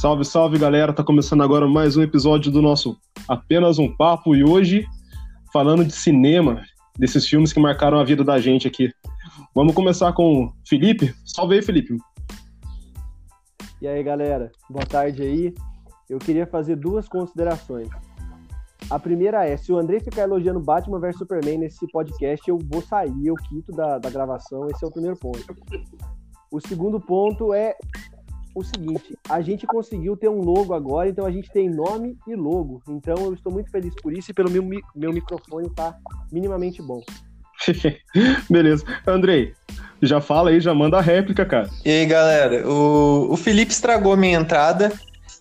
Salve, salve galera! Tá começando agora mais um episódio do nosso Apenas um Papo e hoje falando de cinema, desses filmes que marcaram a vida da gente aqui. Vamos começar com Felipe. Salve aí, Felipe. E aí, galera? Boa tarde aí. Eu queria fazer duas considerações. A primeira é, se o André ficar elogiando Batman vs Superman nesse podcast, eu vou sair, eu quito da, da gravação. Esse é o primeiro ponto. O segundo ponto é o seguinte: a gente conseguiu ter um logo agora, então a gente tem nome e logo. Então eu estou muito feliz por isso e pelo meu, meu microfone tá minimamente bom. Beleza. Andrei, já fala aí, já manda a réplica, cara. E aí, galera, o, o Felipe estragou minha entrada.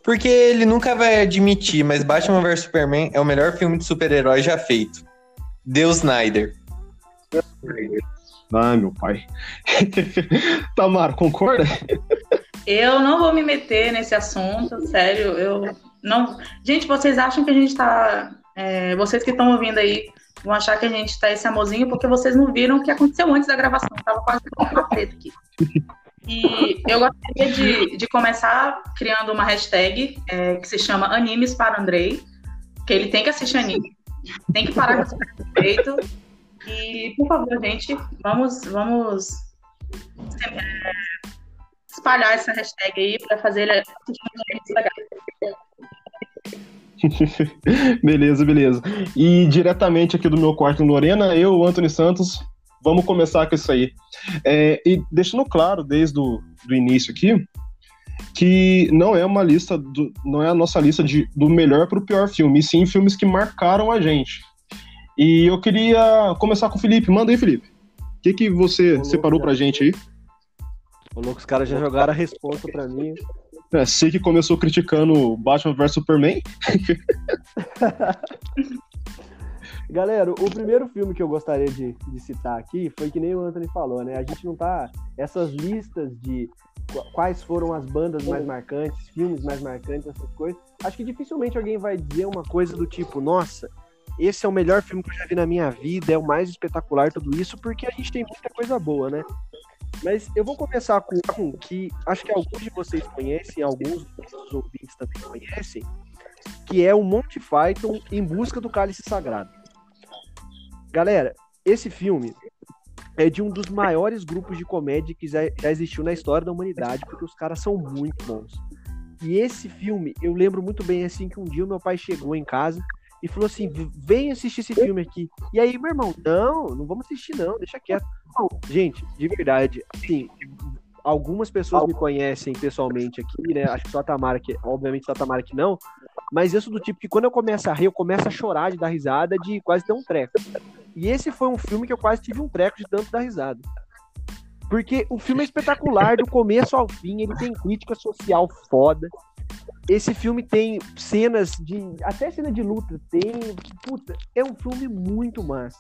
Porque ele nunca vai admitir, mas Batman vs Superman é o melhor filme de super-herói já feito. Deus Snyder. Ai, meu pai. Tamara, concorda? Eu não vou me meter nesse assunto, sério. Eu não. Gente, vocês acham que a gente tá. É, vocês que estão ouvindo aí vão achar que a gente tá esse amorzinho porque vocês não viram o que aconteceu antes da gravação. Tava quase com uma preta aqui. E eu gostaria de, de começar criando uma hashtag é, que se chama Animes para Andrei, que ele tem que assistir anime, tem que parar com esse preconceito. E, por favor, gente, vamos, vamos é, espalhar essa hashtag aí para fazer beleza, beleza. E diretamente aqui do meu quarto em Lorena, eu, Antônio Santos, vamos começar com isso aí. É, e deixando claro desde o do início aqui que não é uma lista, do, não é a nossa lista de, do melhor para o pior filme, e sim filmes que marcaram a gente. E eu queria começar com o Felipe. Manda aí, Felipe. O que, que você Ô, separou para a gente aí? Ô, louco, os caras já jogaram a resposta para mim. É, sei que começou criticando Batman vs Superman. Galera, o primeiro filme que eu gostaria de, de citar aqui foi que nem o Anthony falou, né? A gente não tá. Essas listas de quais foram as bandas mais marcantes, filmes mais marcantes, essas coisas. Acho que dificilmente alguém vai dizer uma coisa do tipo, nossa, esse é o melhor filme que eu já vi na minha vida, é o mais espetacular, tudo isso, porque a gente tem muita coisa boa, né? Mas eu vou começar com um que acho que alguns de vocês conhecem, alguns dos ouvintes também conhecem, que é o Monty Python em busca do cálice sagrado. Galera, esse filme é de um dos maiores grupos de comédia que já, existiu na história da humanidade, porque os caras são muito bons. E esse filme, eu lembro muito bem assim que um dia o meu pai chegou em casa e falou assim: vem assistir esse filme aqui. E aí, meu irmão, não, não vamos assistir, não, deixa quieto. Gente, de verdade, assim, algumas pessoas me conhecem pessoalmente aqui, né? Acho que só a Tamara, que, obviamente só a Tamara que não, mas eu sou do tipo que quando eu começo a rir, eu começo a chorar de dar risada, de quase ter um treco. E esse foi um filme que eu quase tive um treco de tanto dar risada. Porque o filme é espetacular, do começo ao fim, ele tem crítica social foda. Esse filme tem cenas de. Até cena de luta tem. Puta, é um filme muito massa.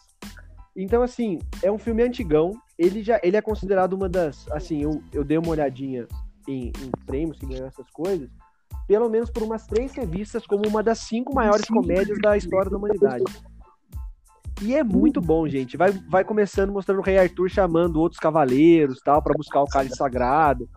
Então, assim, é um filme antigão. Ele já ele é considerado uma das. Assim, eu, eu dei uma olhadinha em, em prêmios que ganhou essas coisas. Pelo menos por umas três revistas, como uma das cinco maiores comédias da história da humanidade. E é muito bom, gente. Vai, vai começando mostrando o Rei Arthur chamando outros cavaleiros, tal, para buscar o cálice sagrado,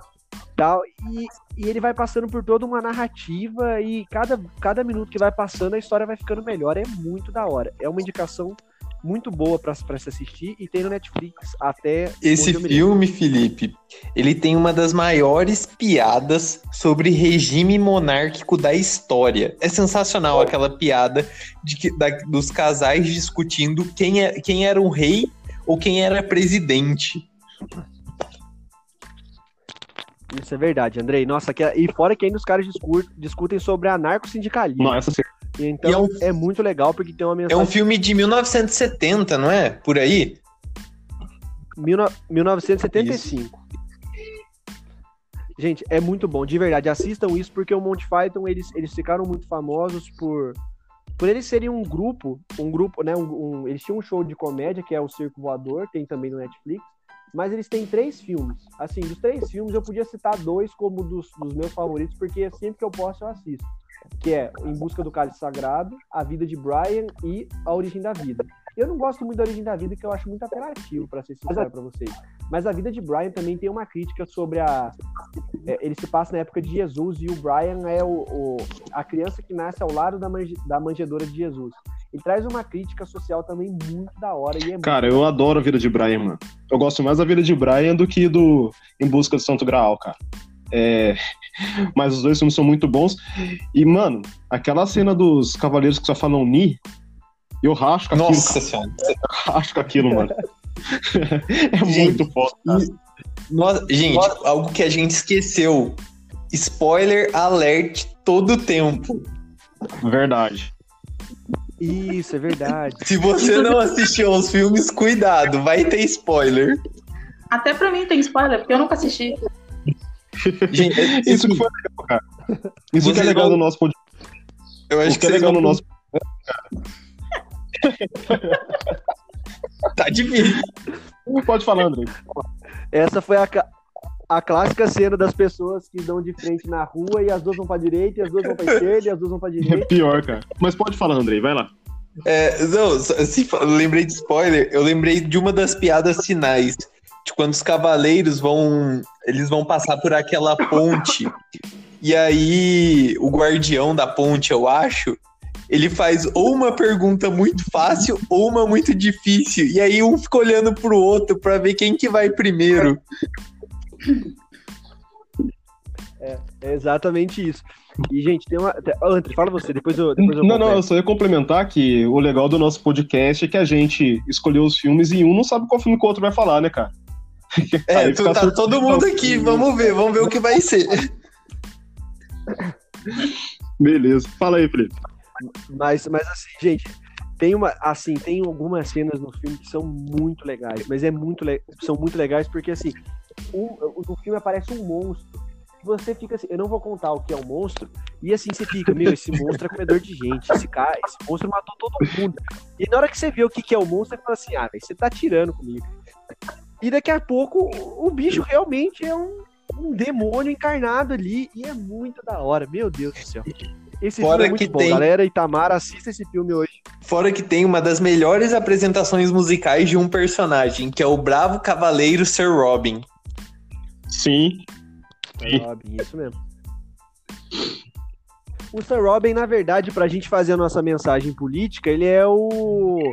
tal. E, e ele vai passando por toda uma narrativa e cada, cada minuto que vai passando a história vai ficando melhor. É muito da hora. É uma indicação muito boa para se assistir e tem no Netflix até. Esse filme, Felipe, ele tem uma das maiores piadas sobre regime monárquico da história. É sensacional aquela piada de que, da, dos casais discutindo quem, é, quem era o rei ou quem era presidente. Isso é verdade, Andrei. Nossa, que, e fora que ainda os caras discutem, discutem sobre anarco-sindicalismo. Nossa, então é, um... é, muito legal porque tem uma mensagem. É um filme de 1970, não é? Por aí? Mil... 1975. Isso. Gente, é muito bom, de verdade. Assistam isso porque o Monty Python eles, eles ficaram muito famosos por por eles serem um grupo, um grupo, né? Um, um, eles tinham um show de comédia que é o Circo Voador, tem também no Netflix. Mas eles têm três filmes. Assim, dos três filmes eu podia citar dois como dos, dos meus favoritos, porque sempre que eu posso eu assisto que é Em Busca do Cálice Sagrado, A Vida de Brian e A Origem da Vida. Eu não gosto muito da Origem da Vida, que eu acho muito apelativo, para ser sincero para vocês. Mas a vida de Brian também tem uma crítica sobre a. é, ele se passa na época de Jesus e o Brian é o, o- a criança que nasce ao lado da, manje- da manjedoura de Jesus. Ele traz uma crítica social também muito da hora e é Cara, eu adoro a vida de Brian, mano. Eu gosto mais da vida de Brian do que do Em Busca do Santo Graal, cara. É... Mas os dois filmes são muito bons. E, mano, aquela cena dos cavaleiros que só falam Ni, eu racho com aquilo, Nossa senhora. racho com aquilo, mano. é Gente, muito foda, gente, algo que a gente esqueceu. Spoiler alert todo tempo. Verdade. Isso, é verdade. Se você não assistiu aos filmes, cuidado, vai ter spoiler. Até pra mim tem spoiler, porque eu nunca assisti. Gente, Isso que foi legal, cara. Isso que é Vocês legal vão- no nosso podcast. eu acho O que é legal no nosso. Tá difícil. Pode falar, André. Essa foi a, a clássica cena das pessoas que dão de frente na rua e as duas vão pra direita, e as duas vão pra esquerda, e as duas vão pra É direita. pior, cara. Mas pode falar, Andrei, vai lá. É, não, se lembrei de spoiler, eu lembrei de uma das piadas finais. De quando os cavaleiros vão. Eles vão passar por aquela ponte. E aí, o guardião da ponte, eu acho, ele faz ou uma pergunta muito fácil ou uma muito difícil. E aí um fica olhando pro outro pra ver quem que vai primeiro. É exatamente isso. E, gente, tem uma. te- Ô, André, fala você, depois eu. Depois eu Não, não, eu só ia complementar que o legal do nosso podcast é que a gente escolheu os filmes e um não sabe qual filme que o outro vai falar, né, cara? É, Aí tu- tá todo mundo aqui, vamos ver, vamos ver o que vai ser. Beleza. Fala aí, Felipe. Mas, mas assim, gente, tem uma. Assim, tem algumas cenas no filme que são muito legais, mas é muito são muito legais porque assim, um, no filme aparece um monstro. E você fica assim, eu não vou contar o que é um monstro, e assim você fica, meu, esse monstro é comedor de gente, esse cara, esse monstro matou todo mundo. E na hora que você vê o que que é o monstro, você fala assim, ah, velho, você tá tirando comigo. E daqui a pouco o, bicho realmente é um, um demônio encarnado ali, e é muito da hora, meu Deus do céu. Esse Fora filme é muito que bom, tem- galera. Itamar, assista esse filme hoje. Fora que tem uma das melhores apresentações musicais de um personagem, que é o Bravo Cavaleiro Sir Robin. Sim. Sim. Robin, isso mesmo. O Sir Robin, na verdade, pra gente fazer a nossa mensagem política, ele é o.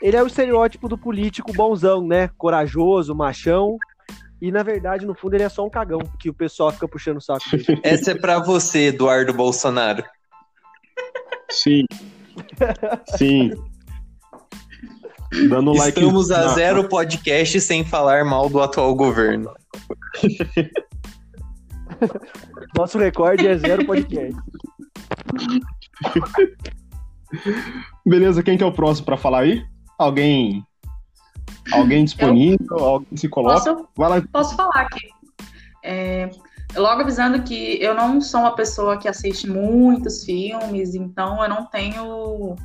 Ele é o estereótipo do político bonzão, né? Corajoso, machão. E na verdade, no fundo, ele é só um cagão, que o pessoal fica puxando o saco dele. Essa é pra você, Eduardo Bolsonaro. Sim. Sim. Dando like. Estamos a na- zero podcast sem falar mal do atual governo. Nosso recorde é zero podcast. Beleza, quem que é o próximo pra falar aí? Alguém. Alguém disponível? Alguém se coloca? Posso, Vai lá. posso falar aqui. É, logo avisando que eu não sou uma pessoa que assiste muitos filmes, então eu não tenho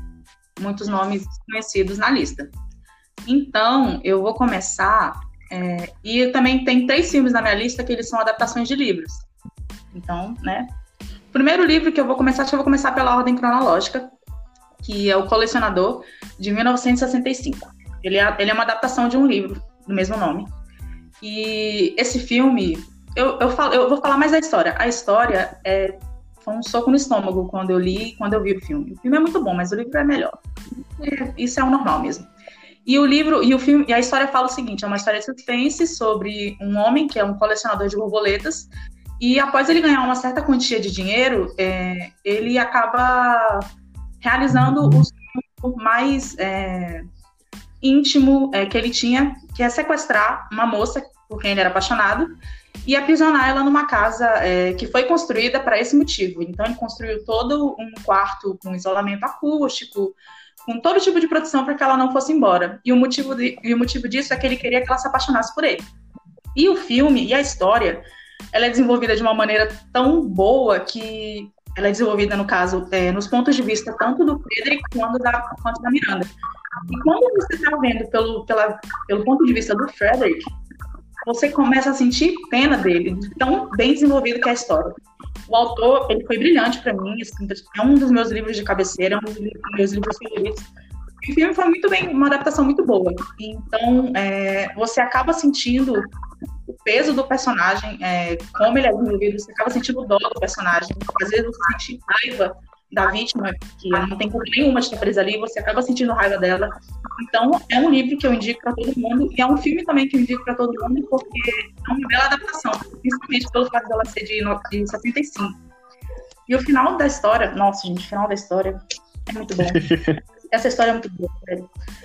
muitos nomes conhecidos na lista. Então, eu vou começar. é, e também tem três filmes na minha lista que eles são adaptações de livros. Então, né? O primeiro livro que eu vou começar, acho que eu vou começar pela ordem cronológica, que é O Colecionador, de 1965. Ele é, ele é uma adaptação de um livro do mesmo nome. E esse filme, eu, eu, falo, eu vou falar mais da história. A história é, foi um soco no estômago quando eu li quando eu vi o filme. O filme é muito bom, mas o livro é melhor. Isso é o normal mesmo. E o livro e o filme e a história fala o seguinte: é uma história de suspense sobre um homem que é um colecionador de borboletas e após ele ganhar uma certa quantia de dinheiro, é, ele acaba realizando o sonho mais é, íntimo é, que ele tinha, que é sequestrar uma moça por quem ele era apaixonado e aprisionar ela numa casa é, que foi construída para esse motivo. Então ele construiu todo um quarto com isolamento acústico, com todo tipo de proteção para que ela não fosse embora. E o motivo de, e o motivo disso é que ele queria que ela se apaixonasse por ele. E o filme e a história, ela é desenvolvida de uma maneira tão boa que ela é desenvolvida, no caso, é, nos pontos de vista tanto do Frederick quanto da, quanto da Miranda. E quando você está vendo pelo, pela, pelo ponto de vista do Frederick, você começa a sentir pena dele, de tão bem desenvolvido que é a história. O autor, ele foi brilhante para mim, assim, é um dos meus livros de cabeceira, é um dos meus livros favoritos, o filme foi muito bem, uma adaptação muito boa. Então, é, você acaba sentindo peso do personagem, é, como ele é desenvolvido, você acaba sentindo dó do personagem. Às vezes você sente raiva da vítima, que não tem culpa nenhuma de estar presa ali, você acaba sentindo raiva dela. Então, é um livro que eu indico para todo mundo, e é um filme também que eu indico para todo mundo, porque é uma bela adaptação, principalmente pelo fato dela ser de, de 65. E o final da história, nossa, gente, o final da história é muito bom. Essa história é muito boa.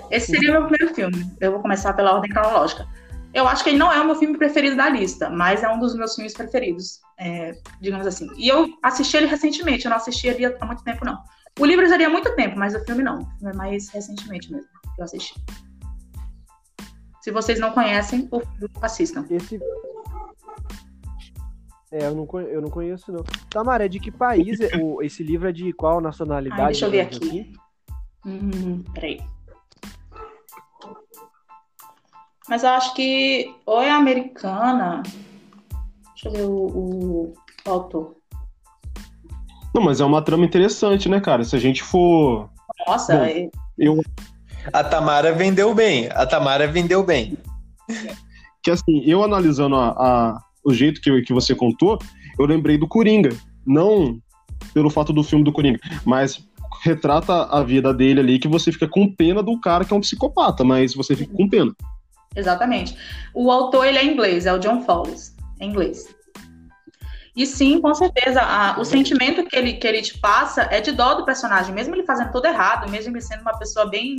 Esse seria o meu primeiro filme. Eu vou começar pela ordem cronológica. Eu acho que ele não é o meu filme preferido da lista, mas é um dos meus filmes preferidos, é, digamos assim. E eu assisti ele recentemente, eu não assisti ele há muito tempo, não. O livro seria há muito tempo, mas o filme não. O filme é mais recentemente mesmo que eu assisti. Se vocês não conhecem, assistam. Esse... É, eu não, eu não conheço, não. Tamara, é de que país? É, o, esse livro é de qual nacionalidade? Ai, deixa eu ver aqui. Assim? Hum, peraí. Mas eu acho que ou é americana. Deixa eu ver o, o, o autor. Não, mas é uma trama interessante, né, cara? Se a gente for. Nossa, Bom, é... eu. A Tamara vendeu bem. A Tamara vendeu bem. Que assim, eu analisando a, a, o jeito que, que você contou, eu lembrei do Coringa. Não pelo fato do filme do Coringa, mas retrata a vida dele ali que você fica com pena do cara que é um psicopata, mas você fica com pena. Exatamente. O autor ele é inglês, é o John Fowles, é inglês. E sim, com certeza, a, o sentimento que ele, que ele te passa é de dó do personagem, mesmo ele fazendo tudo errado, mesmo ele sendo uma pessoa bem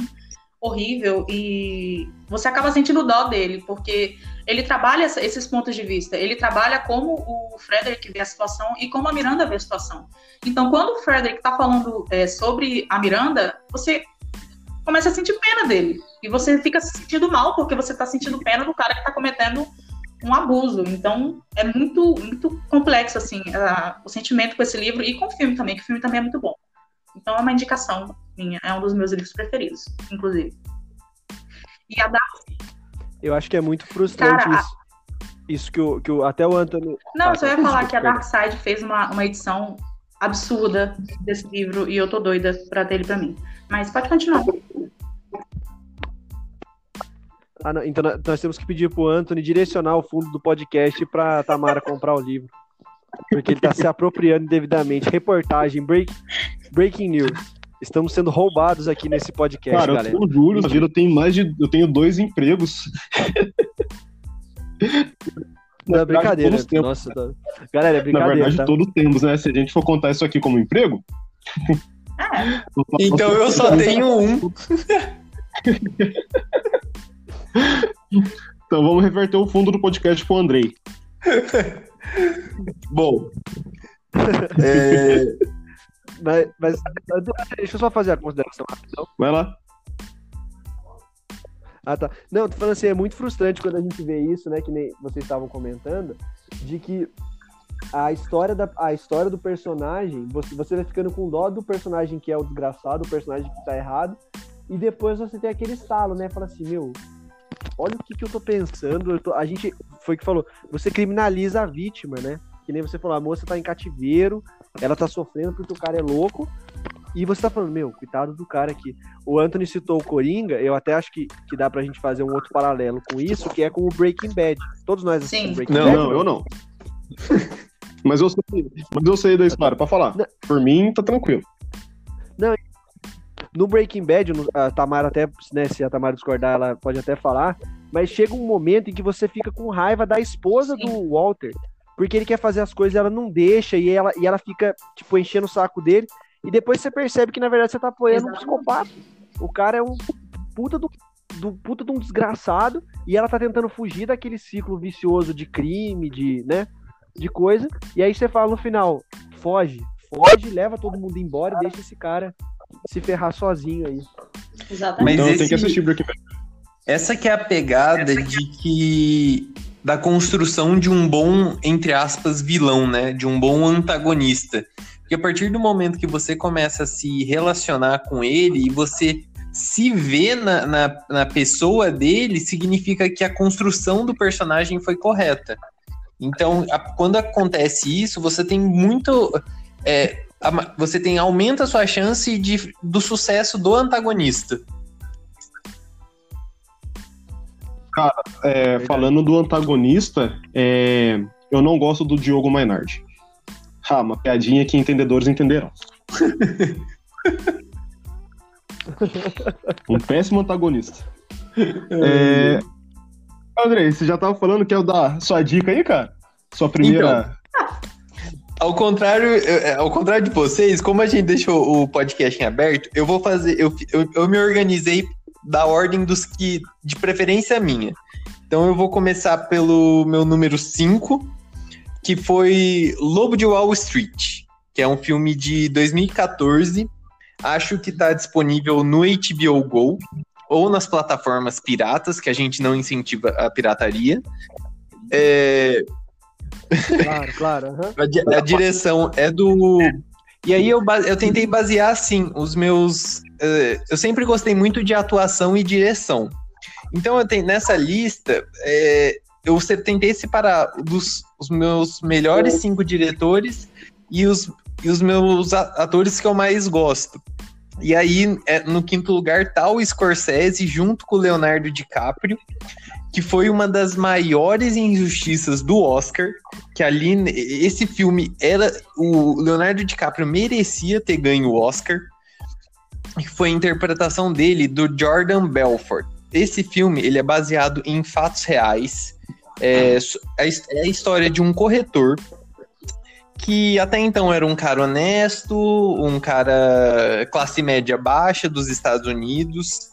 horrível, e você acaba sentindo dó dele, porque ele trabalha esses pontos de vista, ele trabalha como o Frederick vê a situação e como a Miranda vê a situação. Então, quando o Frederick está falando é, sobre a Miranda, você começa a sentir pena dele. E você fica se sentindo mal porque você está sentindo pena do cara que está cometendo um abuso. Então, é muito, muito complexo, assim, a, o sentimento com esse livro e com o filme também, que o filme também é muito bom. Então, é uma indicação minha. É um dos meus livros preferidos, inclusive. E a Darcy eu acho que é muito frustrante Cara, isso. Isso que o, que o, até o Anthony. Não, só ia falar que a Dark Side fez uma, uma edição absurda desse livro e eu tô doida pra ter ele pra mim. Mas pode continuar. Ah, não, então nós temos que pedir pro Anthony direcionar o fundo do podcast pra Tamara comprar o livro. Porque ele tá se apropriando indevidamente. Reportagem, break, breaking news. Estamos sendo roubados aqui nesse podcast, Cara, galera. eu sou o Júlio, eu tenho mais de. Eu tenho dois empregos. Não, é brincadeira. Nossa, tá... galera, é brincadeira. Na verdade, tá? todos temos, né? Se a gente for contar isso aqui como emprego. É. Então eu só tenho um. então vamos reverter o fundo do podcast pro Andrei. Bom. É, mas, mas, deixa eu só fazer a consideração rapidão. Vai lá. Ah, tá. Não, tô falando assim, é muito frustrante quando a gente vê isso, né? Que nem vocês estavam comentando, de que a história, da, a história do personagem, você, você vai ficando com dó do personagem que é o desgraçado, o personagem que tá errado, e depois você tem aquele estalo, né? Fala assim, meu, olha o que, que eu tô pensando. Eu tô, a gente, foi que falou, você criminaliza a vítima, né? Que nem você falou, a moça tá em cativeiro, ela tá sofrendo porque o cara é louco. E você tá falando, meu, coitado do cara aqui. O Anthony citou o Coringa, eu até acho que, que dá pra gente fazer um outro paralelo com isso, que é com o Breaking Bad. Todos nós assistimos Breaking não, Bad. Não, não, eu não. mas, eu sei, mas eu sei da história, pra falar. Não. Por mim, tá tranquilo. No Breaking Bad, a Tamara até, né, se a Tamara discordar, ela pode até falar, mas chega um momento em que você fica com raiva da esposa Sim. do Walter, porque ele quer fazer as coisas e ela não deixa, e ela, e ela fica, tipo, enchendo o saco dele. E depois você percebe que, na verdade, você tá apoiando Exatamente. um psicopata. O cara é um puta do, do puta de um desgraçado, e ela tá tentando fugir daquele ciclo vicioso de crime, de, né, de coisa. E aí você fala no final, foge, foge, leva todo mundo embora e deixa esse cara se ferrar sozinho aí. Exatamente. Mas então, esse... tem que assistir Breaking Bad. Essa que é a pegada de que da construção de um bom, entre aspas, vilão, né? De um bom antagonista. Porque a partir do momento que você começa a se relacionar com ele e você se vê na, na, na pessoa dele, significa que a construção do personagem foi correta. Então, a, quando acontece isso, você tem muito. É, você tem aumenta a sua chance de, do sucesso do antagonista. Cara, é, falando do antagonista, é, eu não gosto do Diogo Mainardi. Ah, uma piadinha que entendedores entenderão. um péssimo antagonista. É... André, você já tava falando que é o da sua dica aí, cara? Sua primeira. Então, ao contrário, é, ao contrário de vocês, como a gente deixou o podcast em aberto, eu vou fazer. Eu, eu, eu me organizei da ordem dos que. de preferência minha. Então eu vou começar pelo meu número 5, que foi Lobo de Wall Street, que é um filme de 2014. Acho que está disponível no HBO Go ou nas plataformas piratas, que a gente não incentiva a pirataria. É... Claro, claro. Uhum. a, a, direção é do. E aí eu, eu tentei basear assim os meus. Uh, eu sempre gostei muito de atuação e direção. Então eu tenho nessa lista. É, eu tentei separar dos os meus melhores cinco diretores e os, e os meus atores que eu mais gosto. E aí, é, no quinto lugar, tá o Scorsese junto com o Leonardo DiCaprio, que foi uma das maiores injustiças do Oscar, que ali, esse filme era... O Leonardo DiCaprio merecia ter ganho o Oscar, que foi a interpretação dele do Jordan Belfort. Esse filme, ele é baseado em fatos reais, é, é a história de um corretor que até então era um cara honesto, um cara classe média baixa dos Estados Unidos,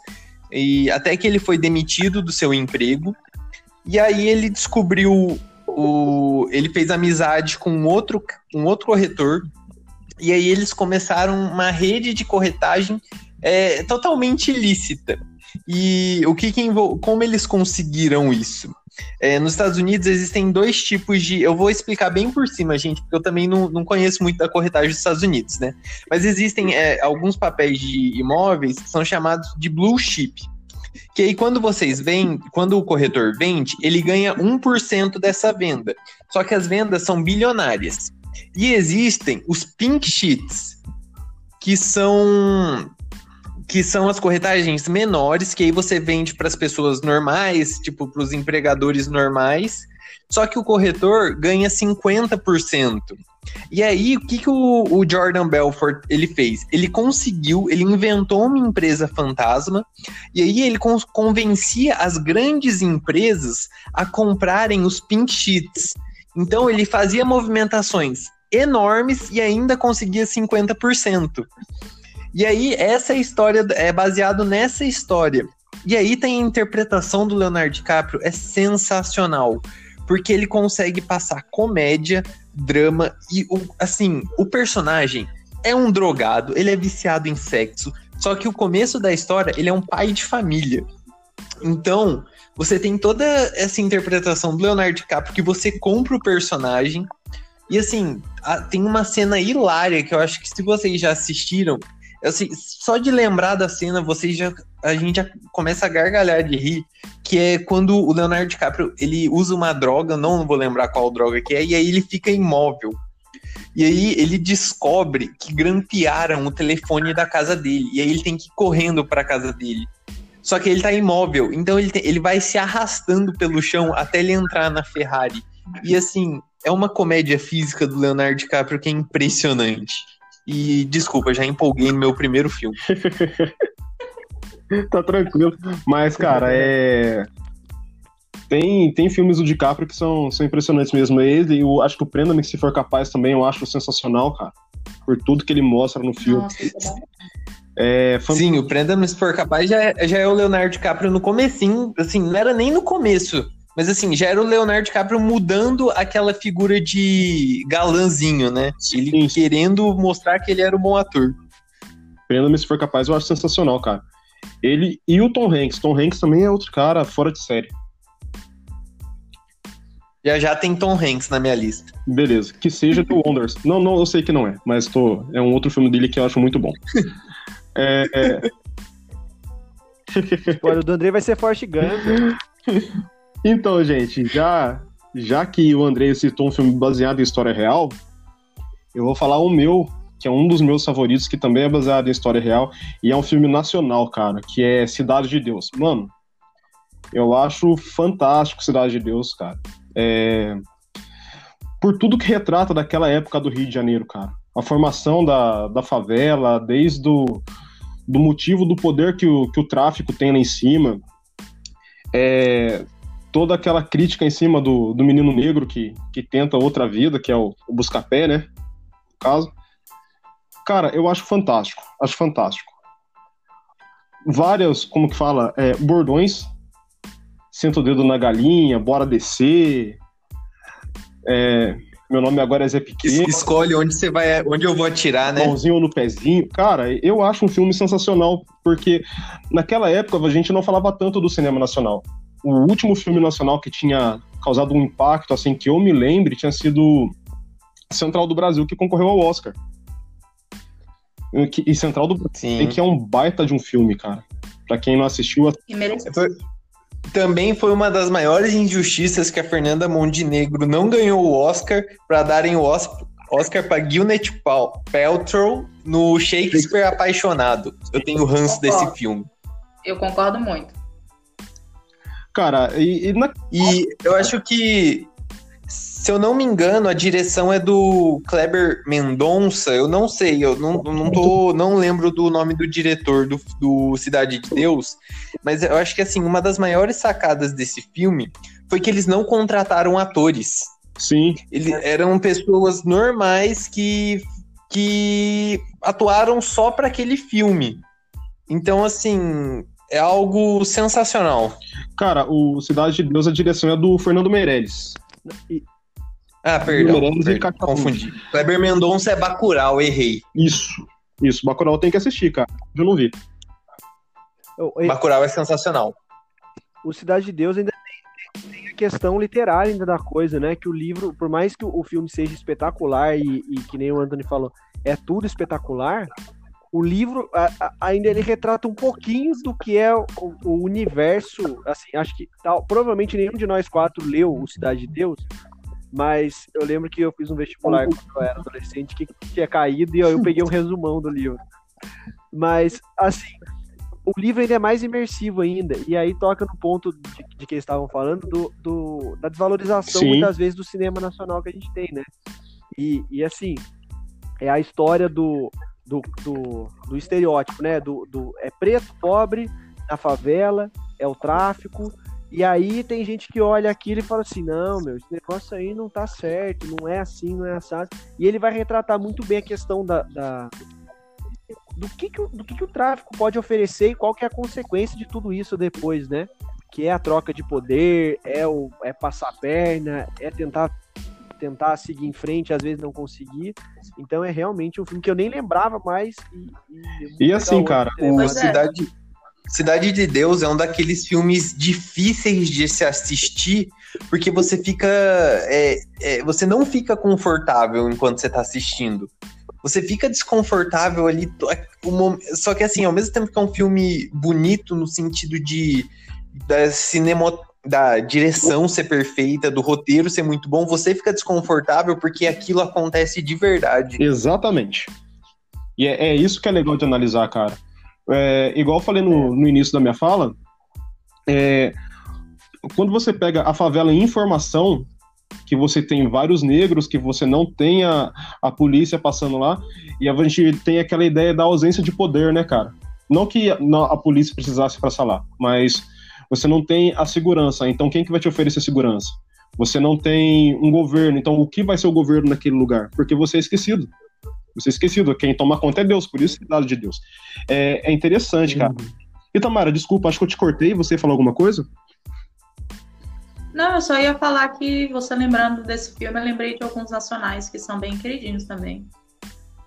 e até que ele foi demitido do seu emprego. E aí ele descobriu o ele fez amizade com outro um outro corretor e aí eles começaram uma rede de corretagem é, totalmente ilícita. E o que, que como eles conseguiram isso? É, nos Estados Unidos existem dois tipos de. Eu vou explicar bem por cima, gente, porque eu também não, não conheço muito da corretagem dos Estados Unidos, né? Mas existem é, alguns papéis de imóveis que são chamados de blue chip. Que aí, quando vocês vendem, quando o corretor vende, ele ganha 1% dessa venda. Só que as vendas são bilionárias. E existem os pink sheets, que são que são as corretagens menores, que aí você vende para as pessoas normais, tipo para os empregadores normais, só que o corretor ganha 50%. E aí, o que, que o, o, Jordan Belfort ele fez? Ele conseguiu, ele inventou uma empresa fantasma, e aí ele con convencia as grandes empresas a comprarem os pink sheets. Então ele fazia movimentações enormes e ainda conseguia 50%. E aí, essa história é baseado nessa história. E aí tem a interpretação do Leonardo DiCaprio, é sensacional. Porque ele consegue passar comédia, drama e, assim, o personagem é um drogado, ele é viciado em sexo. Só que o começo da história, ele é um pai de família. Então, você tem toda essa interpretação do Leonardo DiCaprio que você compra o personagem. E assim, tem uma cena hilária que eu acho que se vocês já assistiram, assim, só de lembrar da cena, vocês já a gente já começa a gargalhar de rir, que é quando o Leonardo DiCaprio, ele usa uma droga, não vou lembrar qual droga que é, e aí ele fica imóvel. E aí ele descobre que grampearam o telefone da casa dele, e aí ele tem que ir correndo para a casa dele. Só que ele tá imóvel, então ele, tem, ele vai se arrastando pelo chão até ele entrar na Ferrari. E assim, é uma comédia física do Leonardo DiCaprio que é impressionante. E desculpa, já empolguei no meu primeiro filme. tá tranquilo. Mas, cara, é. Tem, tem filmes do DiCaprio que são, são impressionantes mesmo. Ele, eu acho que o Prenda-me Se For Capaz também eu acho sensacional, cara. Por tudo que ele mostra no filme. Nossa, é, Sim, o Prenda-me Se For Capaz já é, já é o Leonardo DiCaprio no comecinho. Assim, não era nem no começo. Mas assim, já era o Leonardo DiCaprio mudando aquela figura de galãzinho, né? Ele Sim. querendo mostrar que ele era um bom ator. Prenda-me se for capaz, eu acho sensacional, cara. Ele e o Tom Hanks. Tom Hanks também é outro cara fora de série. Já já tem Tom Hanks na minha lista. Beleza. Que seja do Wonders. Não, não, eu sei que não é, mas tô, é um outro filme dele que eu acho muito bom. é, é... o do André vai ser Forte Gump. Então, gente, já, já que o André citou um filme baseado em história real, eu vou falar o meu, que é um dos meus favoritos, que também é baseado em história real, e é um filme nacional, cara, que é Cidade de Deus. Mano, Eu acho fantástico Cidade de Deus, cara. É... Por tudo que retrata daquela época do Rio de Janeiro, cara. A formação da, da favela, desde o do motivo do poder que o, que o tráfico tem lá em cima. É, toda aquela crítica em cima do, do menino negro que, que tenta outra vida, que é o, o Buscapé, né? No caso. Cara, eu acho fantástico. Acho fantástico. Várias, como que fala, é, bordões. Senta o dedo na galinha, bora descer. É, meu nome agora é Zé Pequeno. Escolhe onde você vai, onde eu vou atirar, né? Mãozinho no pezinho. Cara, eu acho um filme sensacional, porque naquela época a gente não falava tanto do cinema nacional. O último filme nacional que tinha causado um impacto, assim, que eu me lembre, tinha sido Central do Brasil, que concorreu ao Oscar. E Central do Brasil, que é um baita de um filme, cara. Pra quem não assistiu... Também foi uma das maiores injustiças que a Fernanda Montenegro não ganhou o Oscar para darem o Oscar para Gwyneth Paltrow no Shakespeare Apaixonado. Eu tenho ranço desse filme. Eu concordo muito. Cara, e, e, na... e eu acho que se eu não me engano, a direção é do Kleber Mendonça. Eu não sei, eu não, não, tô, não lembro do nome do diretor do, do Cidade de Deus, mas eu acho que assim, uma das maiores sacadas desse filme foi que eles não contrataram atores. Sim. Eles eram pessoas normais que, que atuaram só para aquele filme. Então, assim, é algo sensacional. Cara, o Cidade de Deus, a direção é do Fernando Meirelles. E, ah, perdão, perdão confundi. Kleber Mendonça é Bacurau, errei. Isso, isso. Bacurau tem que assistir, cara. Eu não vi. Bacurau é sensacional. O Cidade de Deus ainda tem, tem, a questão literária ainda da coisa, né? Que o livro, por mais que o, o filme seja espetacular e, e, que nem o Anthony falou, é tudo espetacular, o livro a, a, ainda ele retrata um pouquinho do que é o, o universo, assim, acho que tal, provavelmente nenhum de nós quatro leu o Cidade de Deus, mas eu lembro que eu fiz um vestibular quando eu era adolescente que tinha caído e eu peguei um resumão do livro. Mas, assim, o livro ainda é mais imersivo ainda. E aí toca no ponto de, de que eles estavam falando do, do, da desvalorização, Sim. muitas vezes, do cinema nacional que a gente tem, né? E, e assim, é a história do, do, do, do estereótipo, né? Do, do, é preto, pobre, na favela, é o tráfico, e aí tem gente que olha aquilo e fala assim, não, meu, esse negócio aí não tá certo, não é assim, não é assado. E ele vai retratar muito bem a questão da, da do, que, que, do que, que o tráfico pode oferecer e qual que é a consequência de tudo isso depois, né? Que é a troca de poder, é, o, é passar a perna, é tentar tentar seguir em frente, às vezes não conseguir. Então é realmente um filme que eu nem lembrava mais. E, e, e assim, cara, o é. Cidade, Cidade de Deus é um daqueles filmes difíceis de se assistir, porque você fica. É, é, você não fica confortável enquanto você está assistindo. Você fica desconfortável ali. Só que assim, ao mesmo tempo que é um filme bonito no sentido de da cinema, da direção ser perfeita, do roteiro ser muito bom, você fica desconfortável porque aquilo acontece de verdade. Exatamente. E é, é isso que é legal de analisar, cara. É, igual eu falei no, no início da minha fala, é, quando você pega a favela em informação, que você tem vários negros, que você não tem a, a polícia passando lá, e a gente tem aquela ideia da ausência de poder, né, cara? Não que a, a polícia precisasse passar lá, mas você não tem a segurança. Então, quem que vai te oferecer segurança? Você não tem um governo. Então, o que vai ser o governo naquele lugar? Porque você é esquecido. Você é esquecido, quem toma conta é Deus, por isso é dado de Deus. É, é interessante, cara. Uhum. E Tamara, desculpa, acho que eu te cortei, você falou alguma coisa? Não, eu só ia falar que você lembrando desse filme, eu lembrei de alguns nacionais que são bem queridinhos também.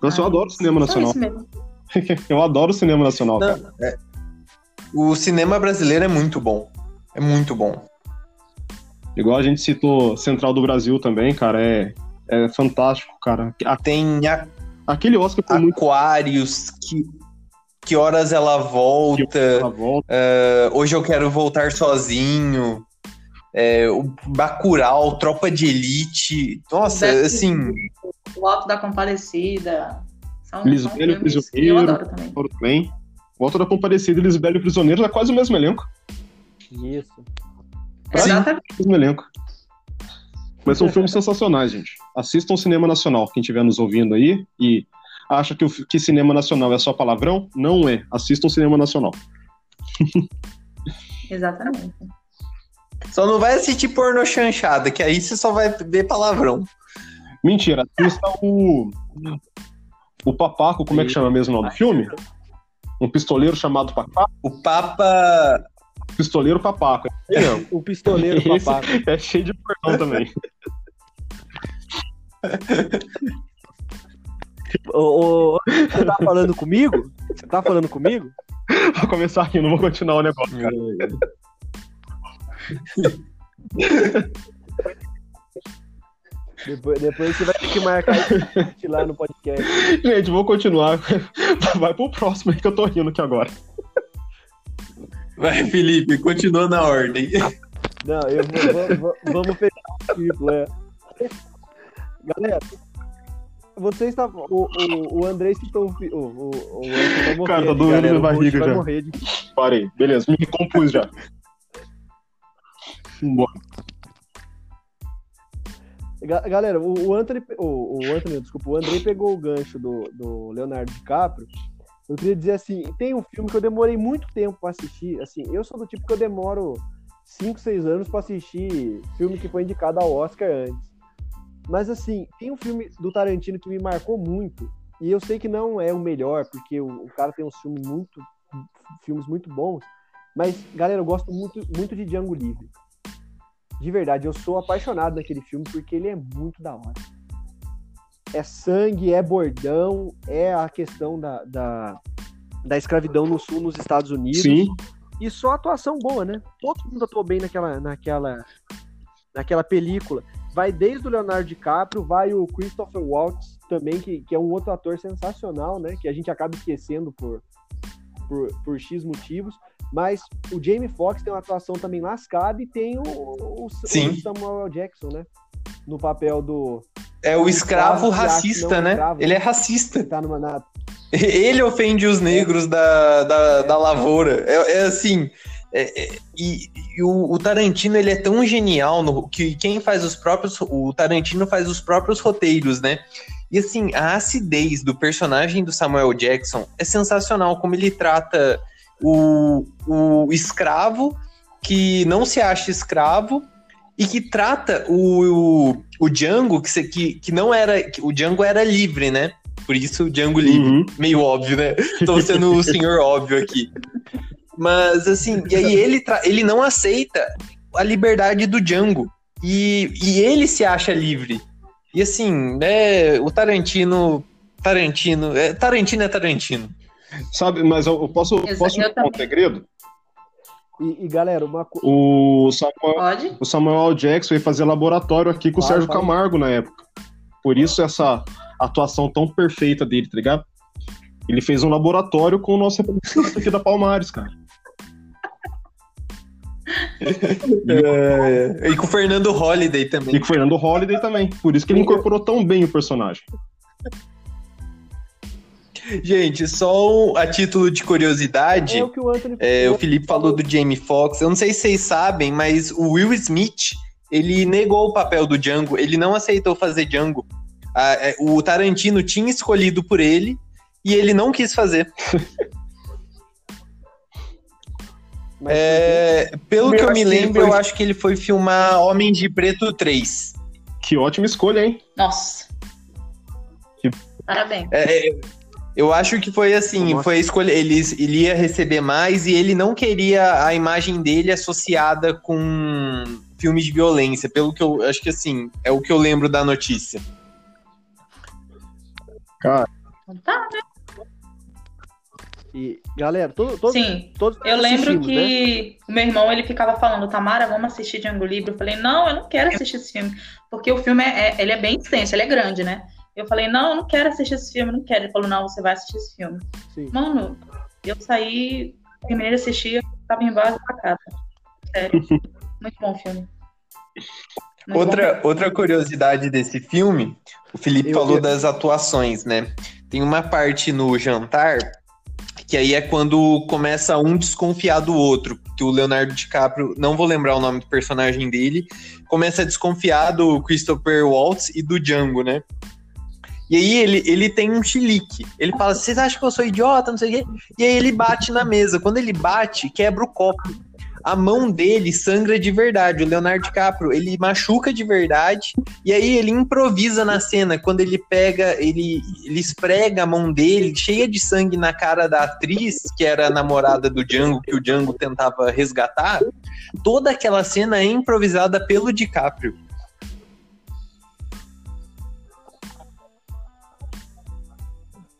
Nossa, eu adoro cinema nacional. eu adoro cinema nacional, Não, cara. É... O cinema brasileiro é muito bom. É muito bom. Igual a gente citou Central do Brasil também, cara, é, é fantástico, cara. Tem a Aquele Oscar foi Aquários, muito... que, que horas ela volta. Ela volta. Uh, hoje eu quero voltar sozinho. É, o Bacurau, Tropa de Elite. Nossa, assim. O Alto da Comparecida. São, Lisbelo Prisioneiro. Eu adoro também. O Alto da Comparecida e Lisbelo Prisioneiro é quase o mesmo elenco. Isso. Exatamente. mesmo elenco. Mas são filmes sensacionais, gente. Assistam o cinema nacional, quem estiver nos ouvindo aí e acha que, o, que cinema nacional é só palavrão, não é. Assistam o cinema nacional. Exatamente. Só não vai assistir porno chanchada, que aí você só vai ver palavrão. Mentira, assista o. O Papaco, como é que chama mesmo o nome do filme? Um pistoleiro chamado Papaco? O Papa. Pistoleiro Papaco. É. O pistoleiro Esse papaco. é cheio de portão também. Ô, ô, você tá falando comigo? Você tá falando comigo? Vou começar aqui, não vou continuar o negócio, cara. Depois, depois você vai ter que marcar isso lá no podcast. Gente, vou continuar. Vai pro próximo aí que eu tô rindo aqui agora. Vai, Felipe, continua na ordem. Não, eu vou, vou- vou- vamos fechar o ciclo, é. Galera, você está. O, o, o Andrei citou o. O, o, vai morrer Cara, tá aqui, doendo minha barriga já. morrer de Parei. Beleza, me recompus já. Vambora. Ga- Galera, o, Anthony, o, o Anthony, desculpa, o Andrei pegou o gancho do, do Leonardo DiCaprio. Eu queria dizer assim, tem um filme que eu demorei muito tempo pra assistir. Assim, eu sou do tipo que eu demoro 5, 6 anos pra assistir filme que foi indicado ao Oscar antes. Mas assim, tem um filme do Tarantino que me marcou muito. E eu sei que não é o melhor, porque o, o cara tem uns filmes muito, filmes muito bons. Mas, galera, eu gosto muito, muito de Django Livre. De verdade, eu sou apaixonado naquele filme porque ele é muito da hora. É sangue, é bordão, é a questão da, da, da escravidão no sul, nos Estados Unidos. Sim, E só atuação boa, né? Todo mundo atuou bem naquela, naquela, naquela película. Vai desde o Leonardo DiCaprio, vai o Christopher Waltz também, que, que é um outro ator sensacional, né? Que a gente acaba esquecendo por, por, por X motivos. Mas o Jamie Foxx tem uma atuação também lascada e tem o, o, o. Samuel. Jackson, né? No papel do. É o escravo racista, não é né? escravo. Ele é racista. que tá numa. Na, Ele ofende os negros da, da, da lavoura. É, é assim. é- é- e e o, o Tarantino ele é tão genial no, que quem faz os próprios. O Tarantino faz os próprios roteiros, né? E assim, a acidez do personagem do Samuel Jackson é sensacional, como ele trata o, o escravo que não se acha escravo e que trata o, o, o Django, que, que, que não era. que o Django era livre, né? Por isso o Django livre. Uhum. Meio óbvio, né? Tô sendo o senhor óbvio aqui. Mas assim, e aí ele, ele não aceita a liberdade do Django. E, e ele se acha livre. E assim, né, o Tarantino. Tarantino. É, Tarantino é Tarantino. Sabe, mas eu, eu posso, Exa- posso eu contar um segredo? e, e, galera, uma coisa. O Samuel, Pode? o Samuel. Jackson veio fazer laboratório aqui com o Claro, Sérgio fala aí. Camargo na época. Por isso essa atuação tão perfeita dele, tá ligado? Ele fez um laboratório com o nosso representante aqui da Palmares, cara. E com o Fernando Holliday E também. com o Fernando Holliday também. Por isso que ele incorporou tão bem o personagem. Gente, só um- a título de curiosidade. É o que o É, o Felipe falou do Jamie Foxx. Eu não sei se vocês sabem, mas o Will Smith, ele negou o papel do Django. Ele não aceitou fazer Django. Ah, é, o Tarantino tinha escolhido por ele e ele não quis fazer. Mas É, pelo que eu me ele lembro, foi- eu acho que ele foi filmar Homem de Preto 3. Que ótima escolha, hein? Nossa. Que- Parabéns. É, é, eu acho que foi assim, Nossa. foi a escolha. Ele, ele ia receber mais e ele não queria a imagem dele associada com filmes de violência. Pelo que eu acho que assim, é o que eu lembro da notícia. Então tá, né? E, galera, todo, todo, Sim. todos Eu lembro né? que o meu irmão ele ficava falando, Tamara, vamos assistir Django Livre. Eu falei, não, eu não quero assistir esse filme, porque o filme é, é- ele é bem extenso, ele é grande, né? Eu falei, não, eu não quero assistir esse filme, não quero. Ele falou, não, você vai assistir esse filme. Sim. Mano, eu saí, terminei de assistir, eu tava em base pra casa. Sério. Muito bom o filme. Muito Outra, outra curiosidade desse filme, o Felipe Eu- falou eu- das atuações, né? Tem uma parte no jantar Que aí é quando começa um desconfiar do outro. Que o Leonardo DiCaprio, não vou lembrar o nome do personagem dele, começa a desconfiar do Christopher Waltz e do Django, né? E aí ele, ele tem um chilique. Ele fala: vocês acham que eu sou idiota? Não sei o quê. E aí ele bate na mesa. Quando ele bate, quebra o copo a mão dele sangra de verdade. O Leonardo DiCaprio, ele machuca de verdade. E aí ele improvisa na cena. Quando ele pega, ele, ele esfrega a mão dele, cheia de sangue na cara da atriz, que era a namorada do Django, que o Django tentava resgatar. Toda aquela cena é improvisada pelo DiCaprio.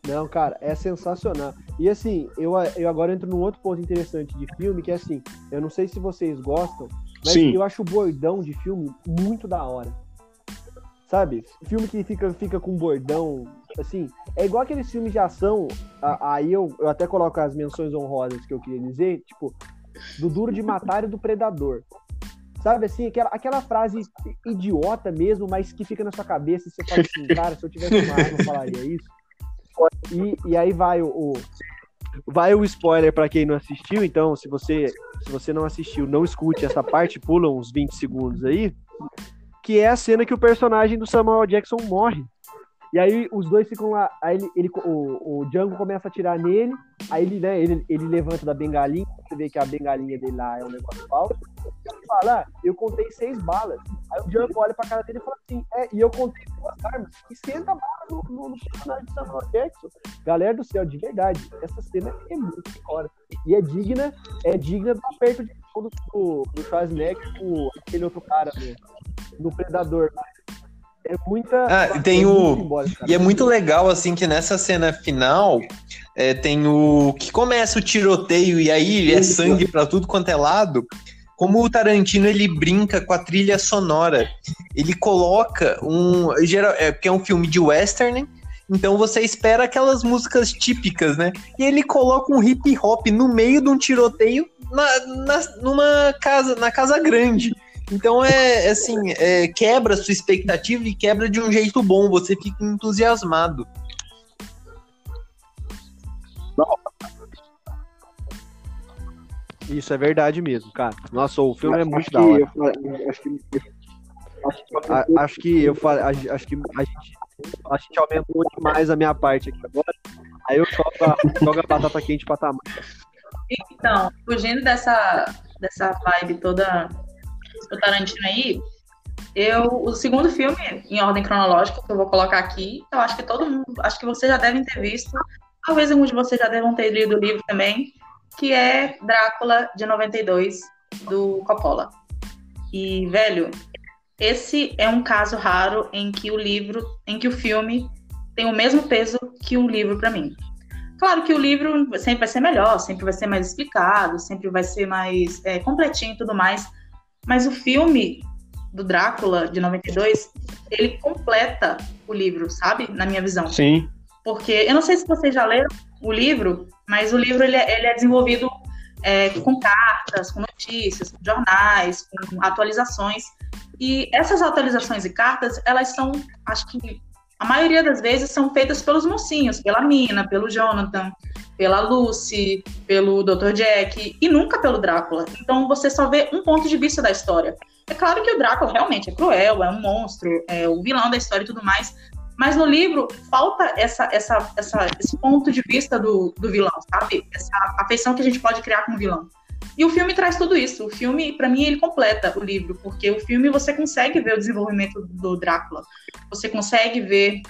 Não, cara, é sensacional. E assim, eu, eu agora entro num outro ponto interessante de filme, que é assim, eu não sei se vocês gostam, mas Sim. eu acho o bordão de filme muito da hora. Sabe? Filme que fica, fica com bordão, assim, é igual aqueles filmes de ação, aí eu, eu até coloco as menções honrosas que eu queria dizer, tipo, do Duro de Matar e do Predador. Sabe assim, aquela, aquela frase idiota mesmo, mas que fica na sua cabeça e você fala assim, cara, se eu tivesse uma arma, eu falaria isso. E, e aí vai o, o vai o spoiler para quem não assistiu, então se você se você não assistiu, não escute essa parte, pula uns 20 segundos aí, que é a cena que o personagem do Samuel Jackson morre. E aí os dois ficam lá, aí ele, ele o, o Django começa a atirar nele, aí ele, né, ele, ele levanta da bengalinha, você vê que a bengalinha dele lá é um negócio falso. Ele fala, ah, eu contei seis balas. Aí o Django olha pra cara dele e fala assim, é, e eu contei duas armas. E senta bala no, no, no, personagem de Samuel Jackson. Galera do céu, de verdade, essa cena é muito hora. E é digna, é digna do aperto de do, do, do Schwarzenegger com aquele outro cara no, no Predador. É muita. Ah, tem é o. e é muito legal, assim, que nessa cena final é, tem o. que começa o tiroteio e aí é sangue para tudo quanto é lado. Como o Tarantino ele brinca com a trilha sonora, ele coloca um. Geral, é, porque é um filme de western, então você espera aquelas músicas típicas, né? E ele coloca um hip hop no meio de um tiroteio na, na, numa casa, na casa grande. Então é, é assim, é, quebra a sua expectativa e quebra de um jeito bom, você fica entusiasmado. Isso é verdade mesmo, cara. Nossa, o filme é muito da hora. acho que, acho que eu falei, acho que a gente, a gente aumentou demais a minha parte aqui agora. Aí eu jogo a, jogo a batata quente pra tamanho. Então, fugindo dessa, dessa vibe toda do Tarantino aí, eu, o segundo filme, em ordem cronológica, que eu vou colocar aqui, eu acho que todo mundo, acho que vocês já devem ter visto, talvez alguns de vocês já devam ter lido o livro também, que é Drácula de 92, do Coppola. E, velho, esse é um caso raro em que o livro, em que o filme tem o mesmo peso que o livro para mim. Claro que o livro sempre vai ser melhor, sempre vai ser mais explicado, sempre vai ser mais é, completinho e tudo mais, mas o filme do Drácula, de 92, ele completa o livro, sabe? Na minha visão. Sim. Porque, eu não sei se vocês já leram o livro, mas o livro ele é, ele é desenvolvido é, com cartas, com notícias, com jornais, com atualizações. E essas atualizações e cartas, elas são, acho que a maioria das vezes são feitas pelos mocinhos, pela Mina, pelo Jonathan, pela Lucy, pelo Dr. Jack e nunca pelo Drácula. Então você só vê um ponto de vista da história. É claro que o Drácula realmente é cruel, é um monstro, é o vilão da história e tudo mais, mas no livro falta essa, essa, essa, esse ponto de vista do, do vilão, sabe? Essa afeição que a gente pode criar com o vilão. E o filme traz tudo isso. O filme, para mim, ele completa o livro, porque o filme você consegue ver o desenvolvimento do Drácula, você consegue ver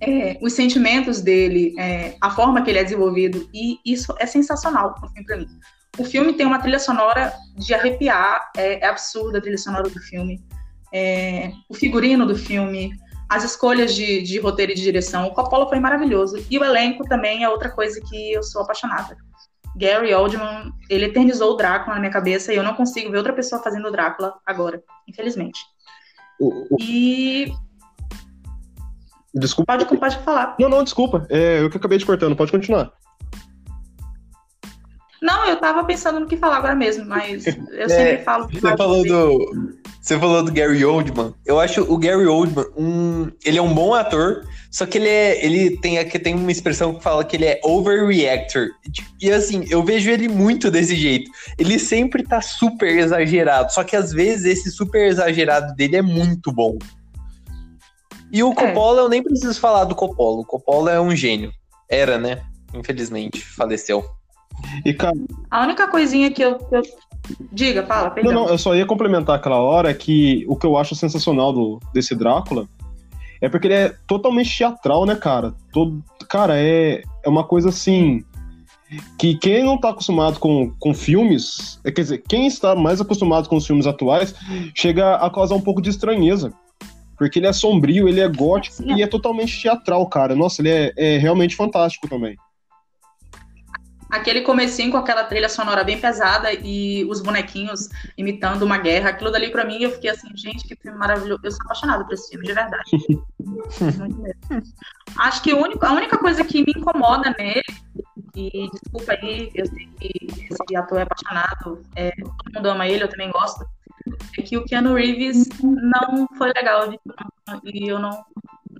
é, os sentimentos dele, é, a forma que ele é desenvolvido, e isso é sensacional filme para mim. O filme tem uma trilha sonora de arrepiar, é, é absurda a trilha sonora do filme. É, o figurino do filme, as escolhas de, de roteiro e de direção. O Coppola foi maravilhoso. E o elenco também é outra coisa que eu sou apaixonada. Gary Oldman, ele eternizou o Drácula na minha cabeça e eu não consigo ver outra pessoa fazendo o Drácula agora, infelizmente. O, o... E. Desculpa. Pode, pode falar. Não, não, desculpa. É, eu que acabei te cortando, pode continuar. Não, eu tava pensando no que falar agora mesmo, mas eu sempre falo. Você falou do. Você falou do Gary Oldman. Eu acho o Gary Oldman um. Ele é um bom ator, só que ele é. Ele tem aqui tem uma expressão que fala que ele é overreactor. E assim, eu vejo ele muito desse jeito. Ele sempre tá super exagerado. Só que às vezes esse super exagerado dele é muito bom. E o Coppola, eu nem preciso falar do Coppola. O Coppola é um gênio. Era, né? Infelizmente, faleceu. E, cara, A única coisinha que eu. que eu- Diga, fala, Não, perdão. não, eu só ia complementar aquela hora que o que eu acho sensacional do, desse Drácula é porque ele é totalmente teatral, né, cara? Todo, cara, é, é uma coisa assim. Que quem não tá acostumado com, com filmes, é, quer dizer, quem está mais acostumado com os filmes atuais, chega a causar um pouco de estranheza. Porque ele é sombrio, ele é gótico Sim. e é totalmente teatral, cara. Nossa, ele é, é realmente fantástico também. Aquele comecinho com aquela trilha sonora bem pesada e os bonequinhos imitando uma guerra, aquilo dali pra mim eu fiquei assim, gente, que filme maravilhoso. Eu sou apaixonada por esse filme, de verdade. Muito mesmo. Acho que único- a única coisa que me incomoda nele, e desculpa aí, eu sei que esse ator é apaixonado, é, todo mundo ama ele, eu também gosto, é que o Keanu Reeves não foi legal de- e eu não,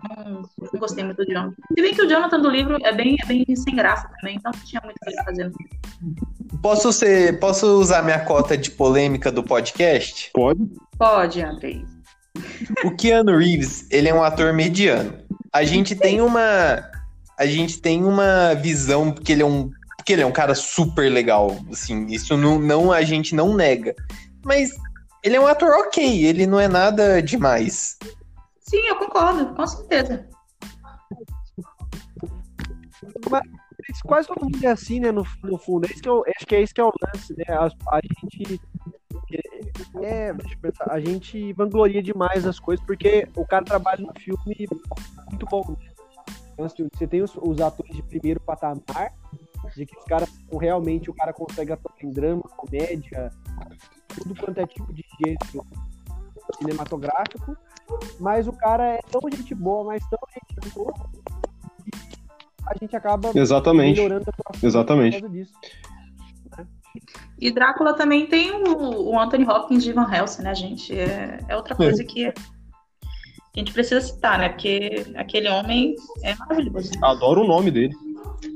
não, não gostei muito do Jonathan. Se bem que o Jonathan do livro é bem, é bem sem graça também, então não tinha muito o que fazendo. Posso ser. Posso usar minha cota de polêmica do podcast? Pode? Pode, Andrei. O Keanu Reeves, ele é um ator mediano. A gente tem uma. A gente tem uma visão que ele é um. Que ele é um cara super legal. Assim, isso não, não a gente não nega. Mas ele é um ator ok, ele não é nada demais. Sim, eu concordo, com certeza. Mas quase todo mundo é assim, né? No, no fundo. É isso que eu, acho que é isso que é o lance, né? A, a gente. É, deixa eu pensar, a gente vangloria demais as coisas porque o cara trabalha num filme muito bom. né? Então, assim, você tem os, os atores de primeiro patamar, de que os caras realmente o cara consegue atuar em drama, comédia, tudo quanto é tipo de gênero cinematográfico, mas o cara é tão gente boa, mas tão gente boa, que a gente acaba Exatamente. melhorando a atuação Exatamente. por causa disso. E Drácula também tem o, o Anthony Hopkins de Van Helsing, né, gente? É, é outra coisa que, que a gente precisa citar, né? Porque aquele homem é maravilhoso. Adoro o nome dele.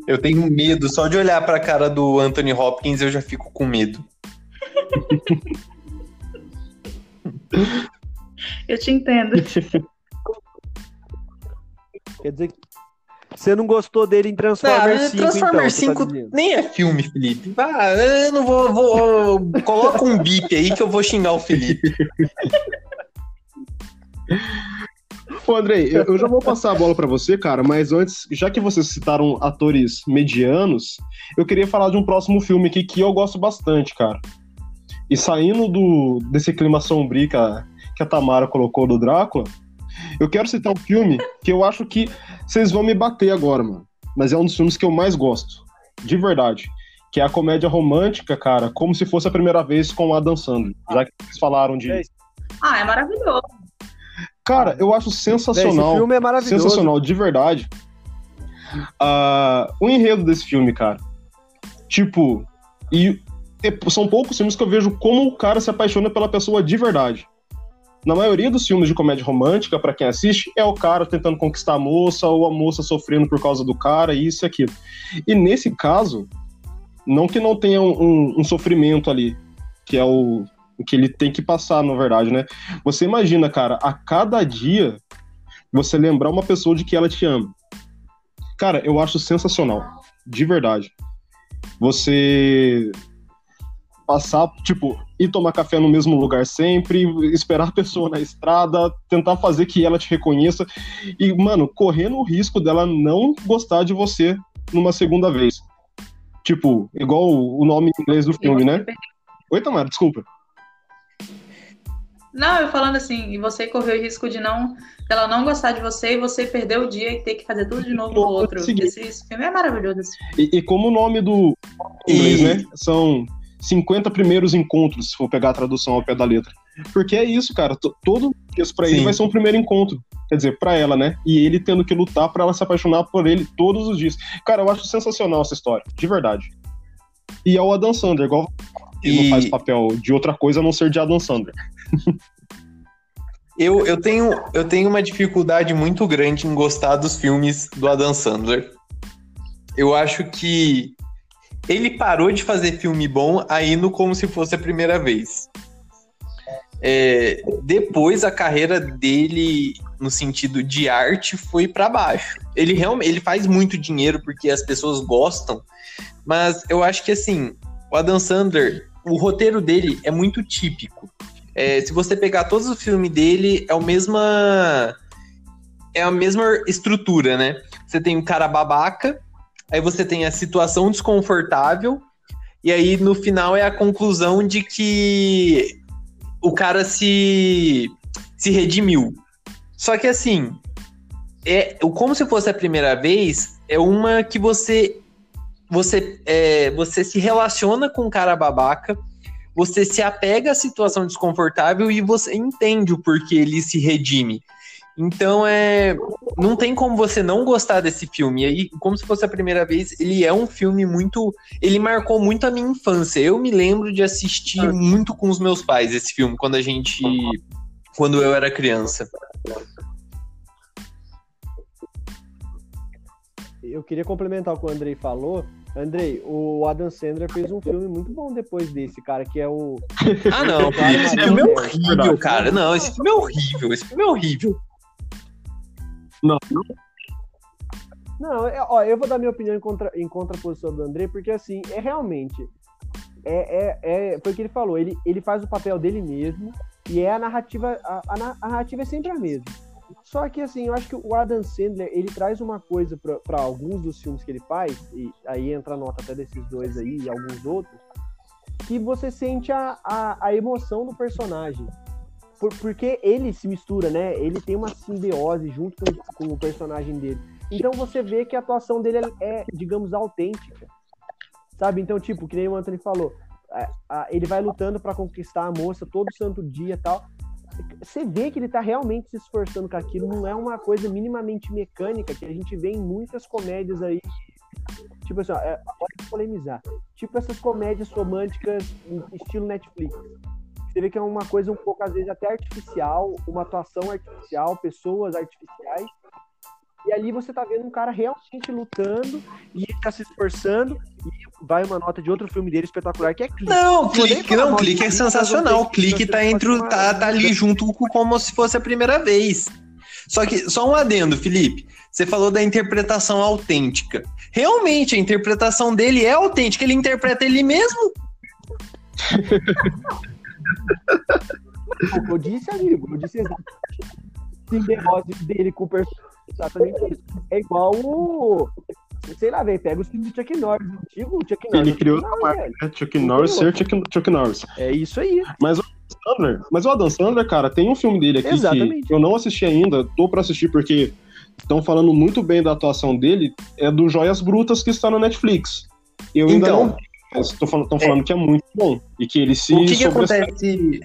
Eu tenho medo, só de olhar pra cara do Anthony Hopkins eu já fico com medo. Eu te entendo. Quer dizer que você não gostou dele em Transformers Ah, 5, Transformers então, 5 você tá nem é filme, Felipe. Ah, eu não vou, vou. Coloca um bip aí que eu vou xingar o Felipe. Ô, Andrei, eu, eu já vou passar a bola pra você, cara, mas antes, já que vocês citaram atores medianos, eu queria falar de um próximo filme aqui que eu gosto bastante, cara. E saindo do, desse clima sombrio que a, que a Tamara colocou do Drácula, eu quero citar um filme que eu acho que vocês vão me bater agora, mano. Mas é um dos filmes que eu mais gosto, de verdade. Que é a comédia romântica, cara, como se fosse a primeira vez com o Adam Sandler. Já que vocês falaram de. Ah, é maravilhoso. Cara, eu acho Véi, Esse sensacional. filme é maravilhoso. sensacional, de verdade. Ah, o enredo desse filme, cara. Tipo, e e são poucos filmes que eu vejo como o cara se apaixona pela pessoa de verdade. Na maioria dos filmes de comédia romântica, pra quem assiste, é o cara tentando conquistar a moça ou a moça sofrendo por causa do cara, isso e aquilo. E nesse caso, não que não tenha um, um- um sofrimento ali, que é o, o que ele tem que passar, na verdade, né? Você imagina, cara, a cada dia você lembrar uma pessoa de que ela te ama. Cara, eu acho sensacional. De verdade. Você passar, tipo, ir tomar café no mesmo lugar sempre, esperar a pessoa na estrada, tentar fazer que ela te reconheça e, mano, correndo o risco dela não gostar de você numa segunda vez. Tipo, igual o nome em inglês do filme, né? Oi, Tamara, desculpa. Não, eu falando assim, e você correu o risco de não dela não gostar de você e você perder o dia e ter que fazer tudo de novo no outro. Esse, esse filme é maravilhoso. esse filme. E, e como o nome do em inglês, né? São 50 primeiros encontros, se for pegar a tradução ao pé da letra. Porque é isso, cara. to- Todo isso pra ele Sim. vai ser um primeiro encontro. Quer dizer, pra ela, né? E ele tendo que lutar pra ela se apaixonar por ele todos os dias. Cara, eu acho sensacional essa história. De verdade. e é o Adam Sandler, igual ele E- não faz papel de outra coisa a não ser de Adam Sandler. Eu, eu, tenho, eu tenho uma dificuldade muito grande em gostar dos filmes do Adam Sandler. Eu acho que ele parou de fazer filme bom aí no Como Se Fosse a Primeira Vez. É, depois a carreira dele, no sentido de arte, foi pra baixo. Ele realmente ele faz muito dinheiro porque as pessoas gostam, mas eu acho que assim, o Adam Sandler, o roteiro dele é muito típico. É, se você pegar todos os filmes dele, é a mesma. É a mesma estrutura, né? Você tem o cara babaca, aí você tem a situação desconfortável, e aí no final é a conclusão de que o cara se, se redimiu. Só que assim, é como se fosse a primeira vez, é uma que você você, é, você se relaciona com o cara babaca, você se apega à situação desconfortável e você entende o porquê ele se redime. Então é. Não tem como você não gostar desse filme. E aí, como se fosse a primeira vez, ele é um filme muito. Ele marcou muito a minha infância. Eu me lembro de assistir muito com os meus pais esse filme, quando a gente. Quando eu era criança. Eu queria complementar o que o Andrei falou. Andrei, o Adam Sandler fez um filme muito bom depois desse, cara, que é o. Ah, não, esse filme é horrível, cara. Não, esse filme é horrível. Esse filme é horrível. Não, Não, é- ó, eu vou dar minha opinião em, contra, em contraposição do André, porque assim, é realmente. É, é, é, foi o que ele falou, ele, ele faz o papel dele mesmo, e é a narrativa. A, a narrativa é sempre a mesma. Só que assim, eu acho que o Adam Sandler, ele traz uma coisa para alguns dos filmes que ele faz, e aí entra a nota até desses dois aí e alguns outros, que você sente a, a, a emoção do personagem. Por- porque ele se mistura, né? Ele tem uma simbiose junto com, com o personagem dele. Então você vê que a atuação dele é, é, digamos, autêntica. Sabe? Então, tipo, que nem o Anthony falou, a- ele vai lutando pra conquistar a moça todo santo dia e tal. Você vê que ele tá realmente se esforçando com aquilo, não é uma coisa minimamente mecânica que a gente vê em muitas comédias aí. Tipo assim, ó, é, pode polemizar. Tipo essas comédias românticas estilo Netflix. Você vê que é uma coisa um pouco, às vezes, até artificial, uma atuação artificial, pessoas artificiais. E ali você tá vendo um cara realmente lutando e ele tá se esforçando. E vai uma nota de outro filme dele espetacular, que é Clique. Não, clique, não, clique é sensacional. Clique tá entre tá, tá ali junto com como se fosse a primeira vez. Só que só um adendo, Felipe. Você falou da interpretação autêntica. Realmente a interpretação dele é autêntica, ele interpreta ele mesmo. Eu disse, amigo, eu disse exatamente. Simbiose dele com o personagem. Exatamente isso. É igual o. Sei lá, velho, pega os filmes do Chuck Norris, antigo Chuck Norris. Ele criou essa marca, né? Chuck Norris ser Chuck, Chuck Norris. É isso aí. Sandler, mas o Adam Sandler, cara, tem um filme dele aqui Exatamente. que eu não assisti ainda, tô pra assistir porque estão falando muito bem da atuação dele, é do Joias Brutas que está na Netflix. Eu ainda Então. não estão falando, tão falando que é muito bom e que ele se o que, que acontece?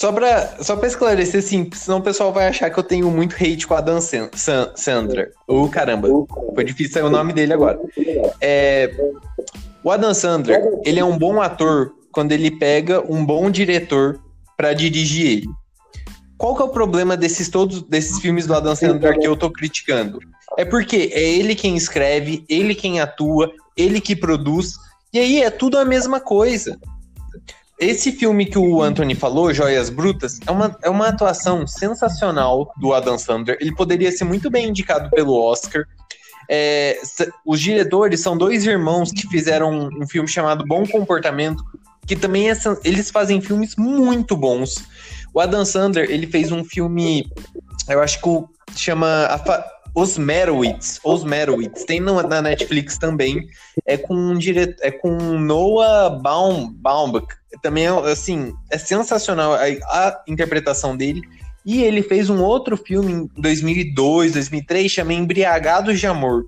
Só pra, só pra esclarecer, assim, senão o pessoal vai achar que eu tenho muito hate com a Dan San- San- Sandler. Ô, caramba, foi difícil sair o nome dele agora. É, o Adam Sandler, ele é um bom ator quando ele pega um bom diretor pra dirigir ele. Qual que é o problema desses todos desses filmes do Adam Sandler que eu tô criticando? É porque é ele quem escreve, ele quem atua, ele que produz, e aí é tudo a mesma coisa. Esse filme que o Anthony falou, Joias Brutas, é uma, é uma atuação sensacional do Adam Sandler. Ele poderia ser muito bem indicado pelo Oscar. É, os diretores são dois irmãos que fizeram um, filme chamado Bom Comportamento, que também é eles fazem filmes muito bons. O Adam Sandler, ele fez um filme, eu acho que chama a Os Merowitz, Os Merowitz, tem no- na Netflix também. É com um dire... é com Noah Baum, Baumbach. Também é assim, é sensacional a, a interpretação dele. E ele fez um outro filme em 2002, 2003, chama Embriagados de Amor,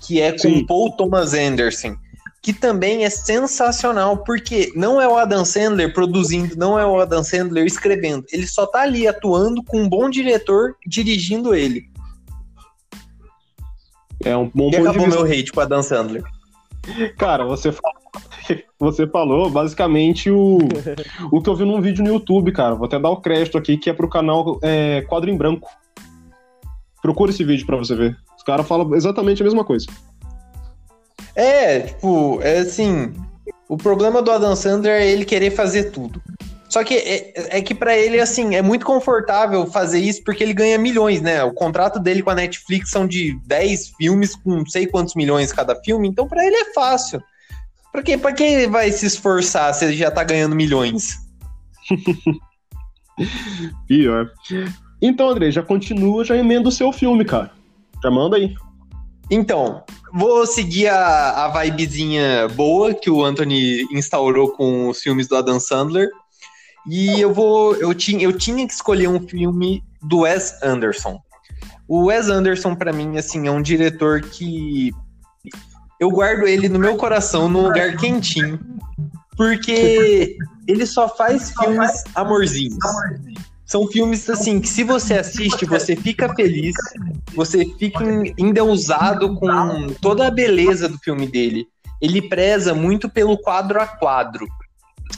que é com Sim. Paul Thomas Anderson, que também é sensacional, porque não é o Adam Sandler produzindo, não é o Adam Sandler escrevendo, ele só tá ali atuando com um bom diretor dirigindo ele. É um bom E ponto de acabou vista. meu hate com o Adam Sandler. Cara, você fala você falou basicamente o, o que eu vi num vídeo no YouTube, cara. Vou até dar o crédito aqui, que é pro canal é, Quadro em Branco. Procura esse vídeo pra você ver. Os caras falam exatamente a mesma coisa. É, tipo, é assim. O problema do Adam Sandler é ele querer fazer tudo. Só que é, é que para ele, assim, é muito confortável fazer isso porque ele ganha milhões, né? O contrato dele com a Netflix são de 10 filmes com não sei quantos milhões cada filme, então para ele é fácil. Pra que, pra que vai se esforçar se ele já tá ganhando milhões? Pior. Então, André, já continua, já emenda o seu filme, cara. Já manda aí. Então, vou seguir a, a vibezinha boa que o Anthony instaurou com os filmes do Adam Sandler. E eu vou. Eu tinha, eu tinha que escolher um filme do Wes Anderson. O Wes Anderson, para mim, assim, é um diretor que eu guardo ele no meu coração, num lugar quentinho, porque ele só faz filmes amorzinhos. São filmes assim que se você assiste, você fica feliz, você fica endeusado com toda a beleza do filme dele. Ele preza muito pelo quadro a quadro.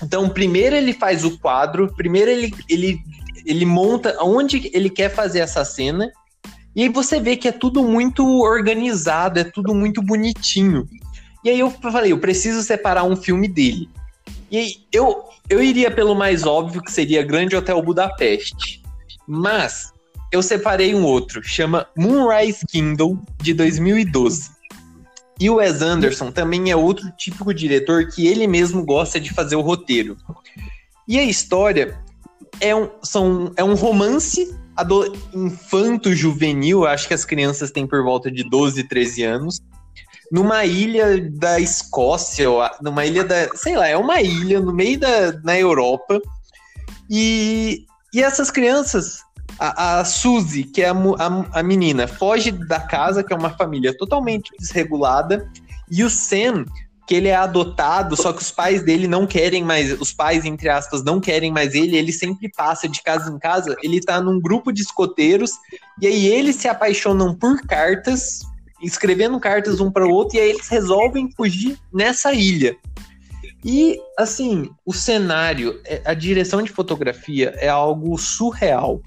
Então, primeiro ele faz o quadro, primeiro ele, ele, ele monta onde ele quer fazer essa cena, e aí você vê que é tudo muito organizado, é tudo muito bonitinho. E aí eu falei, eu preciso separar um filme dele. E aí eu, eu iria pelo mais óbvio, que seria Grande Hotel Budapeste. Mas eu separei um outro, chama Moonrise Kingdom, de 2012. E o Wes Anderson também é outro típico diretor que ele mesmo gosta de fazer o roteiro. E a história é um, são, é um romance infanto-juvenil, acho que as crianças têm por volta de 12, 13 anos, numa ilha da Escócia, numa ilha da. sei lá, é uma ilha no meio da na Europa. E, e essas crianças, a, a Suzy, que é a, a, a menina, foge da casa, que é uma família totalmente desregulada, e o Sam que ele é adotado, só que os pais dele não querem mais, os pais, entre aspas, não querem mais ele, ele sempre passa de casa em casa, ele tá num grupo de escoteiros, e aí eles se apaixonam por cartas, escrevendo cartas um para o outro, e aí eles resolvem fugir nessa ilha. E, assim, o cenário, é, a direção de fotografia é algo surreal.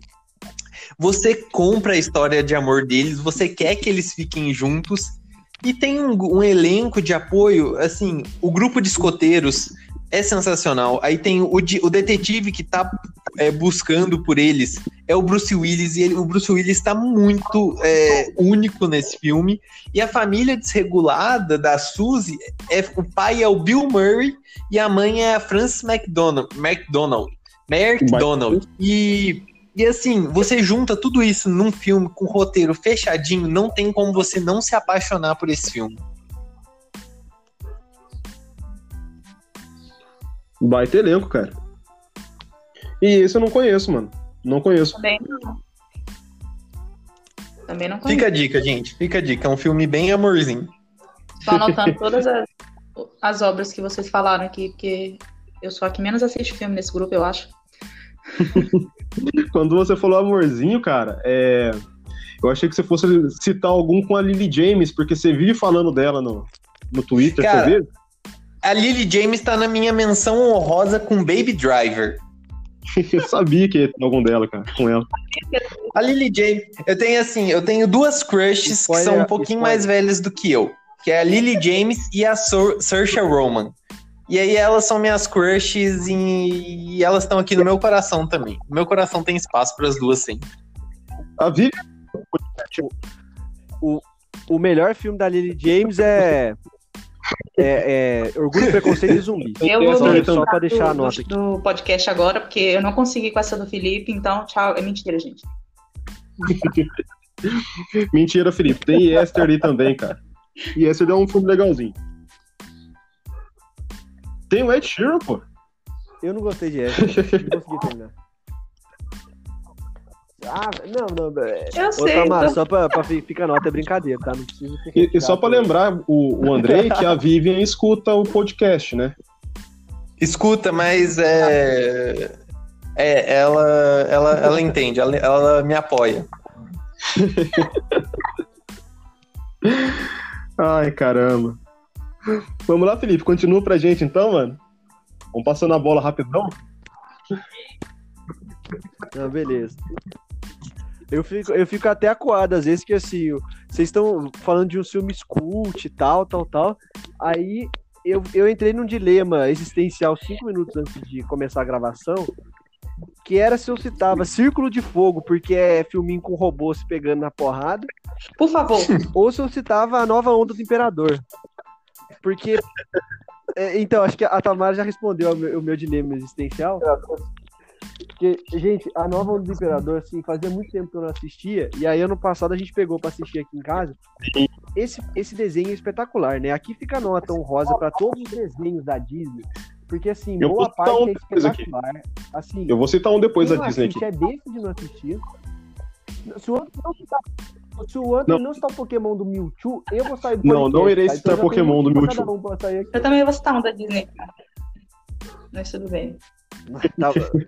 Você compra a história de amor deles, você quer que eles fiquem juntos, e tem um, um, elenco de apoio, assim, o grupo de escoteiros é sensacional. Aí tem o, o detetive que tá é, buscando por eles, é o Bruce Willis, e ele, o Bruce Willis está muito é, único nesse filme. E a família desregulada da Suzy, é, o pai é o Bill Murray e a mãe é a Frances McDonald. McDonald. McDonald. E e assim, você junta tudo isso num filme com roteiro fechadinho, não tem como você não se apaixonar por esse filme. Baita elenco, cara. E esse eu não conheço, mano. Não conheço. Também não. Também não conheço. Fica a dica, gente. Fica a dica. É um filme bem amorzinho. Tô anotando todas as, as obras que vocês falaram aqui, porque eu sou a que menos assiste filme nesse grupo, eu acho. Quando você falou amorzinho, cara, é... eu achei que você fosse citar algum com a Lily James, porque você vive falando dela no, no Twitter, cara, você vê? A Lily James tá na minha menção honrosa com Baby Driver. eu sabia que ia ter algum dela, cara, com ela. A Lily James, eu tenho assim, eu tenho duas crushes spoiler, que são um pouquinho spoiler. mais velhas do que eu, que é a Lily James e a Saoirse Roman. E aí elas são minhas crushes e, e elas estão aqui no meu coração também. meu coração tem espaço para as duas sempre. A Vivi? O, o melhor filme da Lily James é é, é, Orgulho, Preconceito e Zumbi. Eu vou só, só pra deixar a nota aqui. do podcast agora, porque eu não consegui com essa do Felipe, então tchau. É mentira, gente. mentira, Felipe. Tem Esther ali também, cara. E Esther é um filme legalzinho. Tem o Ed Sheeran, pô. Eu não gostei de Ed. não consegui terminar. Ah, não, não. É... Eu Ô, sei. Tamara, tô... só pra, pra ficar nota, é brincadeira, tá? Não precisa E, e só pra lembrar o, o Andrei que a Vivian escuta o podcast, né? Escuta, mas é. É, ela, ela, ela entende, ela, ela me apoia. Ai, caramba. Vamos lá, Felipe, continua pra gente então, mano. Vamos passando a bola rapidão. Ah, beleza. Eu fico, eu fico até acuado, às vezes, que assim, vocês estão falando de um filme cult e tal, tal, tal. Aí eu, eu entrei num dilema existencial cinco minutos antes de começar a gravação, que era se eu citava Círculo de Fogo, porque é filminho com robô se pegando na porrada, Por favor. ou se eu citava a nova onda do Imperador. Porque. é, então, acho que a Tamara já respondeu o meu, o meu dilema existencial. Porque, gente, a nova onda do Imperador, assim, fazia muito tempo que eu não assistia. E aí, ano passado, a gente pegou pra assistir aqui em casa. Esse, esse desenho é espetacular, né? Aqui fica a nota honrosa pra todos os desenhos da Disney. Porque, assim, Eu boa parte um é aqui. espetacular. Assim, Eu vou citar um depois da Disney aqui. É besta de não assistir. Se o Anthony não citar, se o Anthony Não. não citar o Pokémon do Mewtwo, eu vou sair do Não, podcast, não irei tá? citar Então Pokémon do Mewtwo. um. Eu também vou citar um da Disney. cara. Mas tudo bem. Tá bom.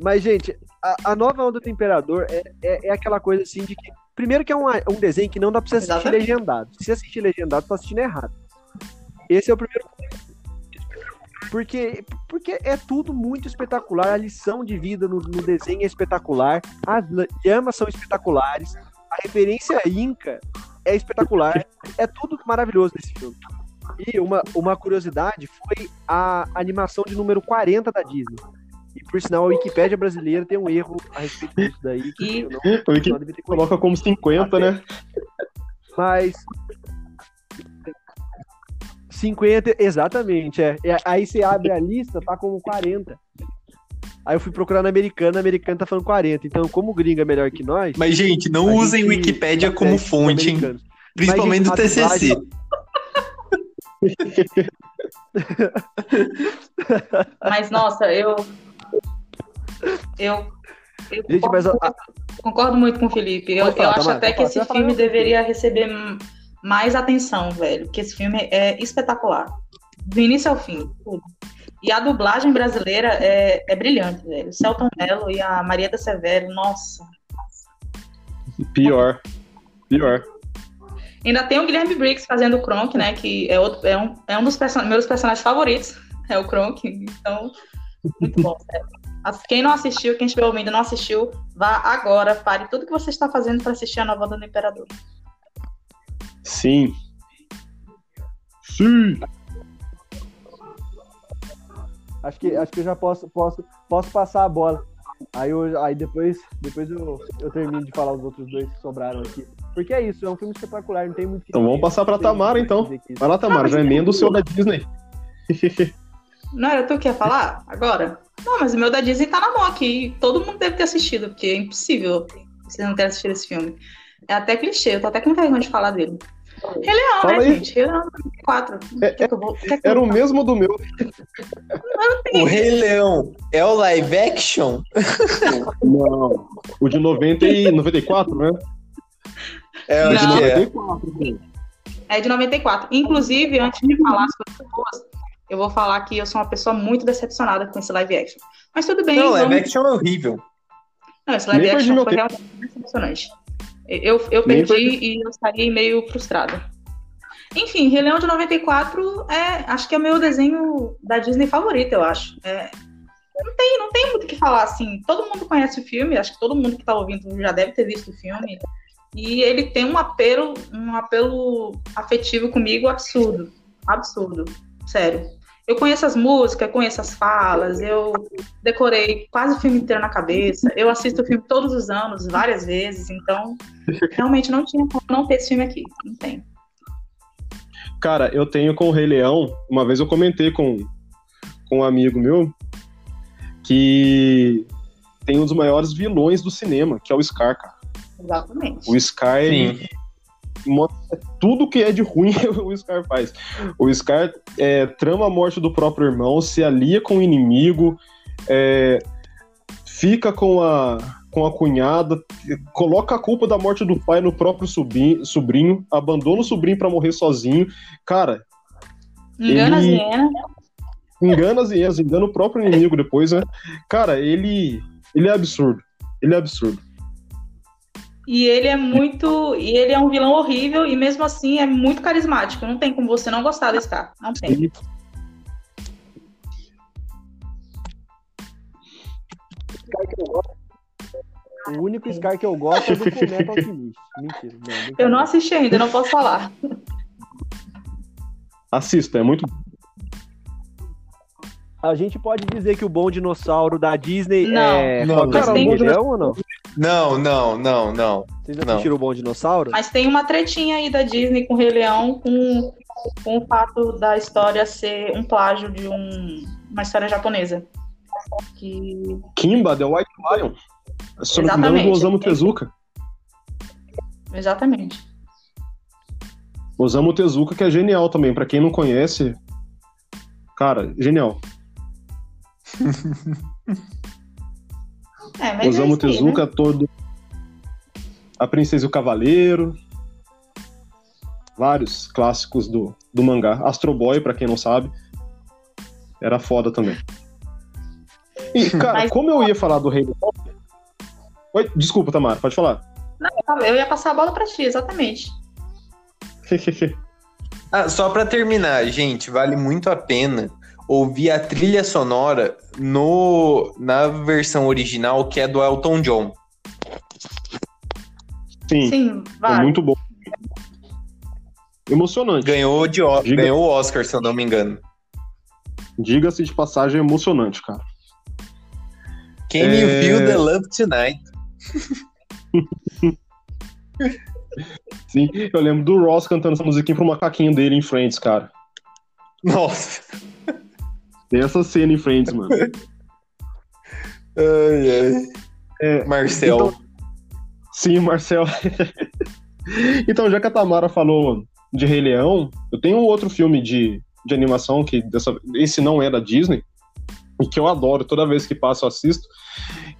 Mas, gente, a, a nova onda do Imperador é, é, é aquela coisa assim de que. Primeiro que é um, um desenho que não dá pra você assistir Exatamente. legendado. Se você assistir legendado, você tá assistindo errado. Esse é o primeiro. Porque, porque é tudo muito espetacular. A lição de vida no, no desenho é espetacular. As la- llamas são espetaculares. A referência Inca é espetacular. É tudo maravilhoso nesse filme. E uma, uma curiosidade foi a animação de número 40 da Disney. E por sinal, a Wikipédia brasileira tem um erro a respeito disso daí. Que E- eu não, Wiki não coloca como 50, né? Mas. 50, exatamente, é. É, Aí você abre a lista, tá como 40. Aí eu fui procurar na americana, a americana tá falando 40. Então, como o gringo é melhor que nós. Mas, gente, não usem gente Wikipédia como fonte, hein? Principalmente do Mas, gente, a TCC. Mas, nossa, eu. Eu. eu Gente, mas a- Concordo muito com o Felipe. Eu, falar, eu acho Tamara, até que falar. esse filme deveria receber mais atenção, velho. Porque esse filme é espetacular. Do início ao fim. tudo. E a dublagem brasileira é, é brilhante, velho. O Celton Mello e a Marieta Severo, nossa. Pior. Pior. Ainda tem o Guilherme Briggs fazendo o Kronk, né? Que é, outro, é, um, é um dos person meus personagens favoritos. É o Kronk. Então, muito bom, sério. Quem não assistiu, quem estiver ouvindo e não assistiu, vá agora, pare tudo que você está fazendo para assistir a nova do Imperador. Sim. Sim. Acho que, acho que eu já posso, posso, posso passar a bola. Aí, eu, aí depois, depois eu, eu termino de falar os outros dois que sobraram aqui. Porque é isso, é um filme espetacular, não tem muito o que Então vamos passar pra Tamara, então. Vai lá, Tamara, já emenda o seu da Disney. Não era tu que ia falar agora? Não, mas o meu da Disney tá na mão aqui. Todo mundo deve ter assistido, porque é impossível vocês não terem assistido esse filme. É até clichê, eu tô até com vergonha de falar dele. Rei Leão, Fala né, aí. gente? Rei Leão 4. É- Quer que eu vou- que Era o mesmo do meu. O Rei Leão é o live action? Não. O de 90 e 94, né? É, eu acho Não. que é. 94. É de 94. Inclusive, antes de falar as coisas boas, eu vou falar que eu sou uma pessoa muito decepcionada com esse live action. Mas tudo bem, Não, live vamos... action é horrível. Não, esse live Nem action foi tempo. realmente decepcionante. Eu, eu perdi e eu saí meio frustrada. Enfim, Rei Leão de 94 é, acho que é o meu desenho da Disney favorito, eu acho. É, não, tem, não tem muito o que falar, assim. Todo mundo conhece o filme, acho que todo mundo que tá ouvindo já deve ter visto o filme. E ele tem um apelo, um apelo afetivo comigo absurdo. Absurdo. Sério. Eu conheço as músicas, conheço as falas, eu decorei quase o filme inteiro na cabeça. Eu assisto o filme todos os anos, várias vezes, então realmente não tinha como não ter esse filme aqui. Não tem. Cara, eu tenho com o Rei Leão, uma vez eu comentei com, com um amigo meu que tem um dos maiores vilões do cinema, que é o Scar, cara. Exatamente. O Scar, ele tudo que é de ruim o Scar faz. O Scar é, trama a morte do próprio irmão, se alia com o inimigo, é, fica com a, com a cunhada, coloca a culpa da morte do pai no próprio sobrinho, sobrinho abandona o sobrinho pra morrer sozinho. Cara, Engana ele- as engana as hienas, engana o próprio inimigo depois, né? Cara, ele, ele é absurdo. Ele é absurdo. E ele é muito. E ele é um vilão horrível e mesmo assim é muito carismático. Não tem como você não gostar desse cara. Não tem. O único Scar que eu gosto é do Fullmetal Alchemist. Mentira. Não, Eu não assisti ainda, não posso falar. Assista, é muito A gente pode dizer que o bom dinossauro da Disney Não. é Não, Fantasma cara, Leão ou não? Não, não, não, não. Vocês Não. assistiram o Bom Dinossauro? Mas tem uma tretinha aí da Disney com o Rei Leão com, com o fato da história ser um plágio de um, uma história japonesa. Que Kimba, The White Lion. Se não me engano. Osamu Tezuka. Exatamente. Osamu Tezuka, que é genial também. Pra quem não conhece, cara, genial. É, Osamu é aí, Tezuka, todo. A Princesa e o Cavaleiro. Vários clássicos do, do mangá. Astro Boy, pra quem não sabe. Era foda também. E, cara, Mas- como eu ia falar do Rei Leão. Oi, desculpa, Tamara, pode falar. né? Eu ia passar a bola pra ti, exatamente. Ah, só pra terminar, gente, vale muito a pena ouvir a trilha sonora no na versão original que é do Elton John. Sim, Sim, é vai. muito bom. Emocionante. Ganhou, de, O- Diga. ganhou o Oscar, se eu não me engano. Diga-se de passagem, é emocionante, cara. Can you É. feel the love tonight? Sim, eu lembro do Ross cantando essa musiquinha pro macaquinho dele em Friends, cara. Nossa. Tem essa cena em Friends, mano. Ai, ai. É, Marcel. então- Sim, Marcel. então, já que a Tamara falou de Rei Leão, eu tenho um outro filme de, de animação que dessa, esse não é da Disney e que eu adoro, toda vez que passa eu assisto,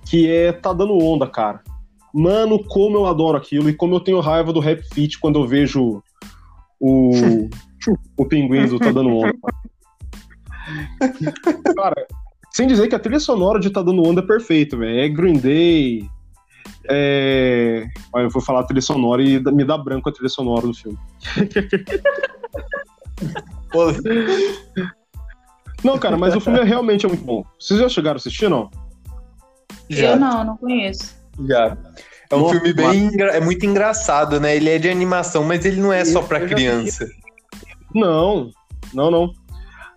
que é Tá Dando Onda, cara. Mano, como eu adoro aquilo e como eu tenho raiva do Rap Fit quando eu vejo o, o pinguim do Tá Dando Onda. Cara, sem dizer que a trilha sonora de Tá Dando Onda é perfeita, velho. É Green Day, é... Olha, eu vou falar a trilha sonora e me dá branco a trilha sonora do filme. Não, cara, mas o filme é realmente é muito bom. Vocês já chegaram a assistir, não? já, Eu não, não conheço. já. É um Nossa, filme bem é muito engraçado, né? Ele é de animação, mas ele não é só já criança. Não, não, não.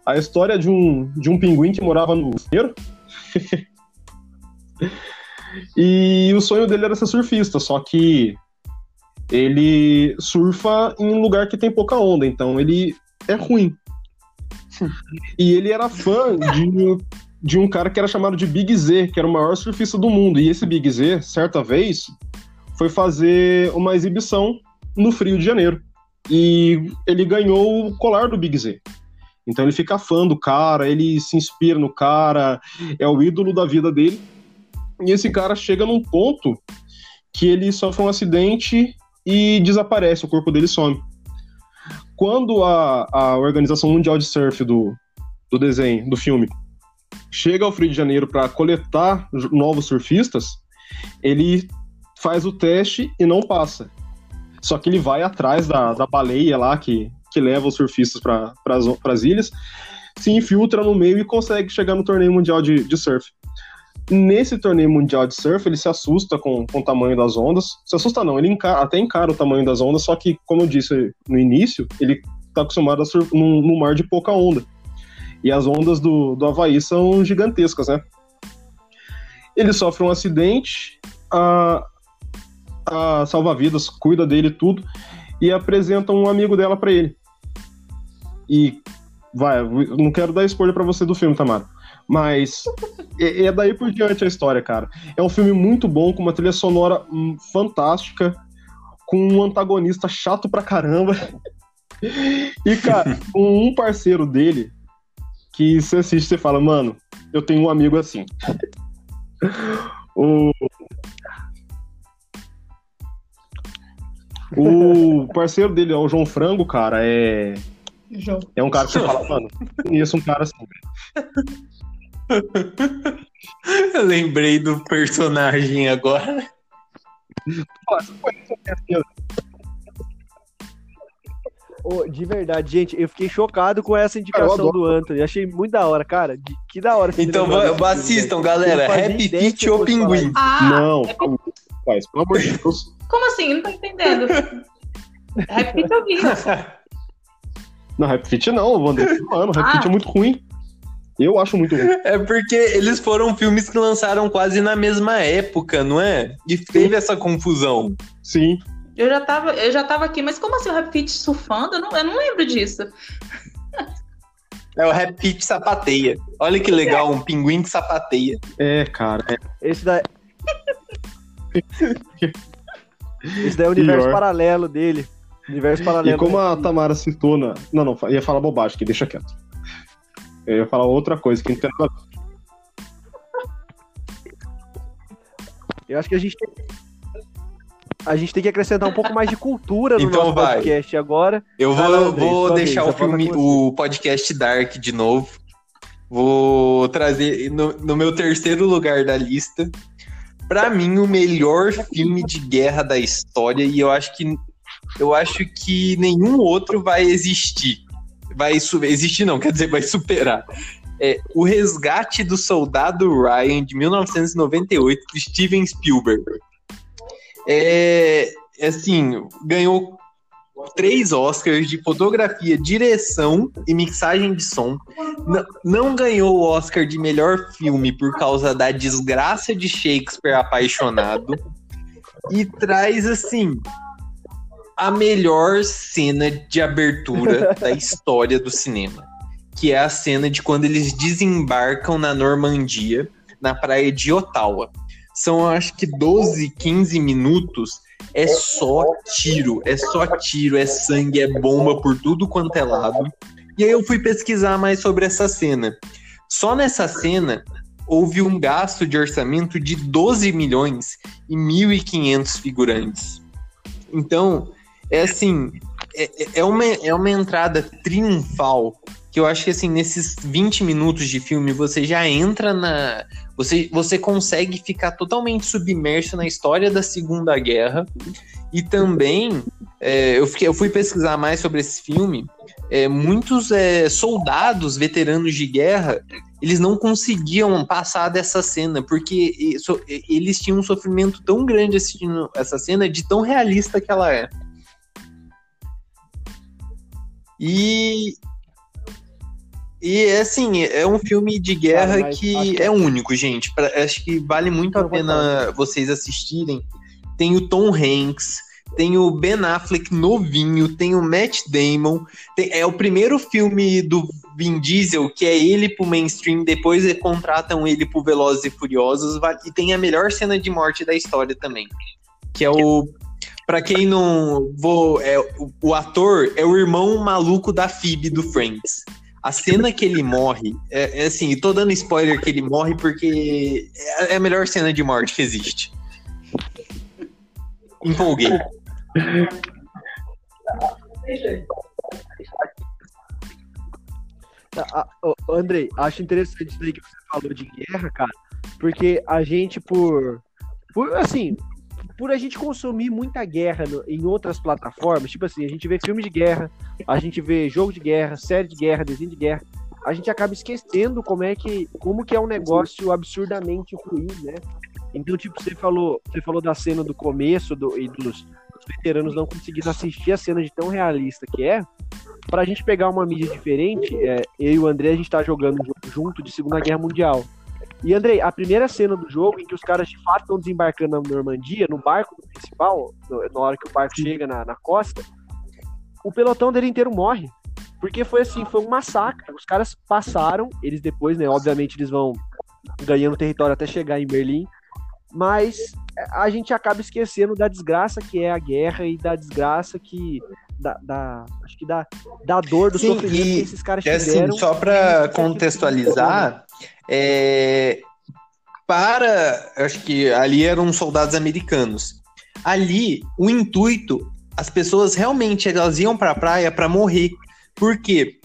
A história de um, de um pinguim que morava no Rio. e o sonho dele era ser surfista, só que ele surfa em um lugar que tem pouca onda, então ele é ruim. E ele era fã de, de um cara que era chamado de Big Z, que era o maior surfista do mundo. E esse Big Z, certa vez, foi fazer uma exibição no Rio de Janeiro. E ele ganhou o colar do Big Z. Então ele fica fã do cara, ele se inspira no cara, é o ídolo da vida dele. E esse cara chega num ponto que ele sofre um acidente e desaparece, o corpo dele some. Quando a, a Organização Mundial de Surf do, do desenho, do filme, chega ao Rio de Janeiro para coletar novos surfistas, ele faz o teste e não passa. Só que ele vai atrás da, da baleia lá que, que leva os surfistas para as ilhas, se infiltra no meio e consegue chegar no torneio mundial de, de surf. Nesse torneio mundial de surf, ele se assusta com, com o tamanho das ondas. Se assusta não, ele enca- até encara o tamanho das ondas, só que, como eu disse no início, ele está acostumado a surfar num, num mar de pouca onda. E as ondas do, do Havaí são gigantescas, né? Ele sofre um acidente, a, a salva-vidas cuida dele tudo, e apresenta um amigo dela para ele. E vai, não quero dar spoiler para você do filme, Tamara. Mas é, é daí por diante a história, cara. É um filme muito bom, com uma trilha sonora hum, fantástica, com um antagonista chato pra caramba. E, cara, com um parceiro dele que você assiste e fala, mano, eu tenho um amigo assim. O, o parceiro dele é o João Frango, cara, é, João. é um cara que você fala, mano, conheço um cara assim. Eu lembrei do personagem agora. Ô, de verdade, gente, eu fiquei chocado com essa indicação do Anthony. Achei muito da hora, cara. De- Que da hora. Então assistam, galera. Happy que ou Pinguim? Ah, não, é- calma, rapaz, pelo amor de Deus. como assim? Não tô entendendo. Repita eu vi. Não, Rap Fit não, o mano, Rap Ah. Fit é muito ruim. Eu acho muito ruim. É porque eles foram filmes que lançaram quase na mesma época, não é? E teve essa confusão. Sim. Eu já tava, eu já tava aqui, mas como assim o Rap Fit surfando? Eu não, eu não lembro disso. É o Rap Fit sapateia. Olha que legal, um pinguim que sapateia. É, cara. é. Esse daí. Esse daí é o universo Pior. paralelo dele. Universo paralelo. E como a né? Tamara citou na. Não, não, ia falar bobagem aqui, deixa quieto. Eu ia falar outra coisa que não tem nada. Eu acho que a gente tem. A gente tem que acrescentar um pouco mais de cultura no Então nosso vai. podcast agora. Eu vou, lá, Andrei, vou sua deixar vez, o filme, o podcast Dark de novo. Vou trazer no, no meu terceiro lugar da lista. Pra mim, o melhor filme de guerra da história, e eu acho que eu acho que nenhum outro vai existir. Vai existir, não, quer dizer, vai superar. É O Resgate do Soldado Ryan, de 1998, do Steven Spielberg. É, assim, ganhou três Oscars de fotografia, direção e mixagem de som. N- não ganhou o Oscar de melhor filme por causa da desgraça de Shakespeare apaixonado. E traz, assim, a melhor cena de abertura da história do cinema. Que é a cena de quando eles desembarcam na Normandia, na praia de Ottawa. São, acho que, 12, 15 minutos é só tiro, é só tiro, é sangue, é bomba por tudo quanto é lado. E aí eu fui pesquisar mais sobre essa cena. Só nessa cena houve um gasto de orçamento de 12 milhões e 1.500 figurantes. Então, é assim, é, é uma, é uma entrada triunfal que eu acho que assim, nesses 20 minutos de filme você já entra na. Você, você consegue ficar totalmente submerso na história da Segunda Guerra. E também, é, eu, fiquei, eu fui pesquisar mais sobre esse filme. é, muitos é, soldados veteranos de guerra eles não conseguiam passar dessa cena, porque isso- eles tinham um sofrimento tão grande assistindo essa cena, de tão realista que ela é. E. E assim, é um filme de guerra que que- é único, gente. Pra- acho que vale muito a pena vocês assistirem. Tem o Tom Hanks, tem o Ben Affleck novinho, tem o Matt Damon. tem- é o primeiro filme do Vin Diesel que é ele pro mainstream, depois contratam ele pro Velozes e Furiosos, e tem a melhor cena de morte da história também. Que é o. Pra quem não. Vou, é, o, ator é o irmão maluco da Phoebe do Friends. A cena que ele morre, é, é assim, tô dando spoiler que ele morre porque é é a melhor cena de morte que existe. Empolguei. Ah, ô, Andrei, acho interessante isso daí que você falou de guerra, cara, porque a gente, por, por assim, por a gente consumir muita guerra no- em outras plataformas, tipo assim, a gente vê filme de guerra, a gente vê jogo de guerra, série de guerra, desenho de guerra, a gente acaba esquecendo como é que, como que é um negócio absurdamente ruim, né? Então, tipo, você falou, você falou da cena do começo do, e dos, dos veteranos não conseguindo assistir a cena de tão realista que é, pra gente pegar uma mídia diferente, é, eu e o André, a gente tá jogando junto de Segunda Guerra Mundial. E, Andrei, a primeira cena do jogo em que os caras de fato estão desembarcando na Normandia, no barco principal, na hora que o barco chega na, na costa, o pelotão dele inteiro morre. Porque foi assim, foi um massacre. Os caras passaram, eles depois, né, obviamente eles vão ganhando território até chegar em Berlim, mas a gente acaba esquecendo da desgraça que é a guerra e da desgraça que da, da- acho que da, da dor do Sim, sofrimento e que esses caras É assim, tiveram. só para contextualizar, é, para, acho que ali eram soldados americanos. Ali, o intuito, as pessoas realmente elas iam para a praia para morrer. Por quê?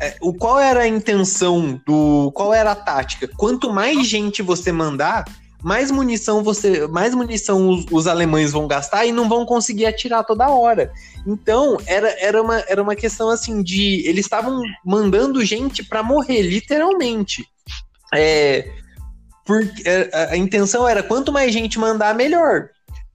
É, o qual era a intenção do, qual era a tática? Quanto mais gente você mandar, mais munição você, mais munição os, os, alemães vão gastar e não vão conseguir atirar toda hora. Então, era, era, uma, era uma questão assim de eles estavam mandando gente para morrer, literalmente. É, porque é, a, a intenção era quanto mais gente mandar, melhor.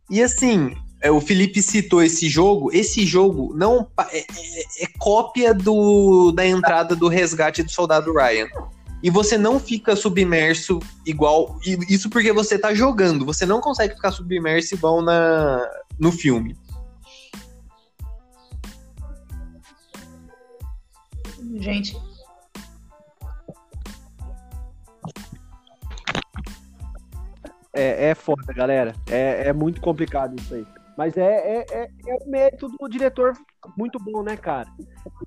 E assim, é, o Felipe citou esse jogo. Esse jogo não é, é, é, cópia do, da entrada do resgate do soldado Ryan. E você não fica submerso igual. Isso porque você tá jogando. Você não consegue ficar submerso igual na, no filme. Gente, É, é foda, galera. É, é muito complicado isso aí. Mas é, é, é, é o mérito do diretor muito bom, né, cara?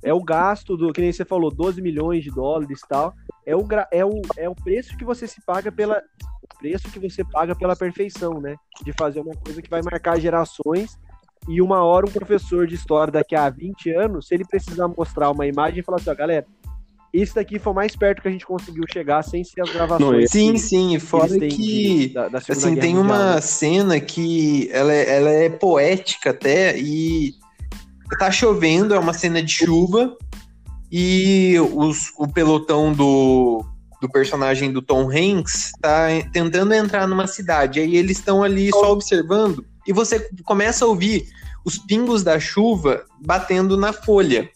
É o gasto do, que nem você falou, 12 milhões de dólares e tal. É o, é, o, é o preço que você se paga pela. preço que você paga pela perfeição, né? De fazer uma coisa que vai marcar gerações. E uma hora um professor de história daqui a 20 anos, se ele precisar mostrar uma imagem e falar assim, ó, galera, esse daqui foi o mais perto que a gente conseguiu chegar sem ser as gravações. sim, sim, fora que de, da, da assim, tem Mundial, uma né? cena que ela é, ela é poética até e tá chovendo, é uma cena de chuva e os, o pelotão do, do personagem do Tom Hanks tá tentando entrar numa cidade. Aí eles estão ali só observando e você começa a ouvir os pingos da chuva batendo na folha.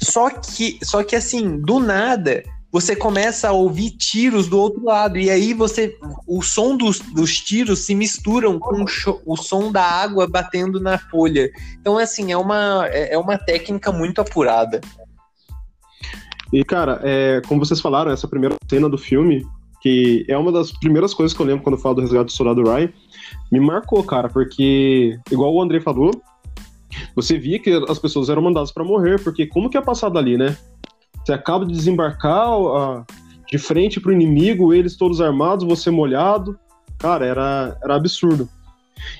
Só que, só que assim, do nada, você começa a ouvir tiros do outro lado. E aí você. O som dos, dos tiros se misturam com o, o som da água batendo na folha. Então, assim, é uma, é, é uma técnica muito apurada. E, cara, é, como vocês falaram, essa primeira cena do filme, que é uma das primeiras coisas que eu lembro quando eu falo do resgate do soldado Ryan, me marcou, cara, porque, igual o André falou, você via que as pessoas eram mandadas para morrer, porque como que é passado ali, né? Você acaba de desembarcar de frente pro inimigo, eles todos armados, você molhado. Cara, era, era absurdo.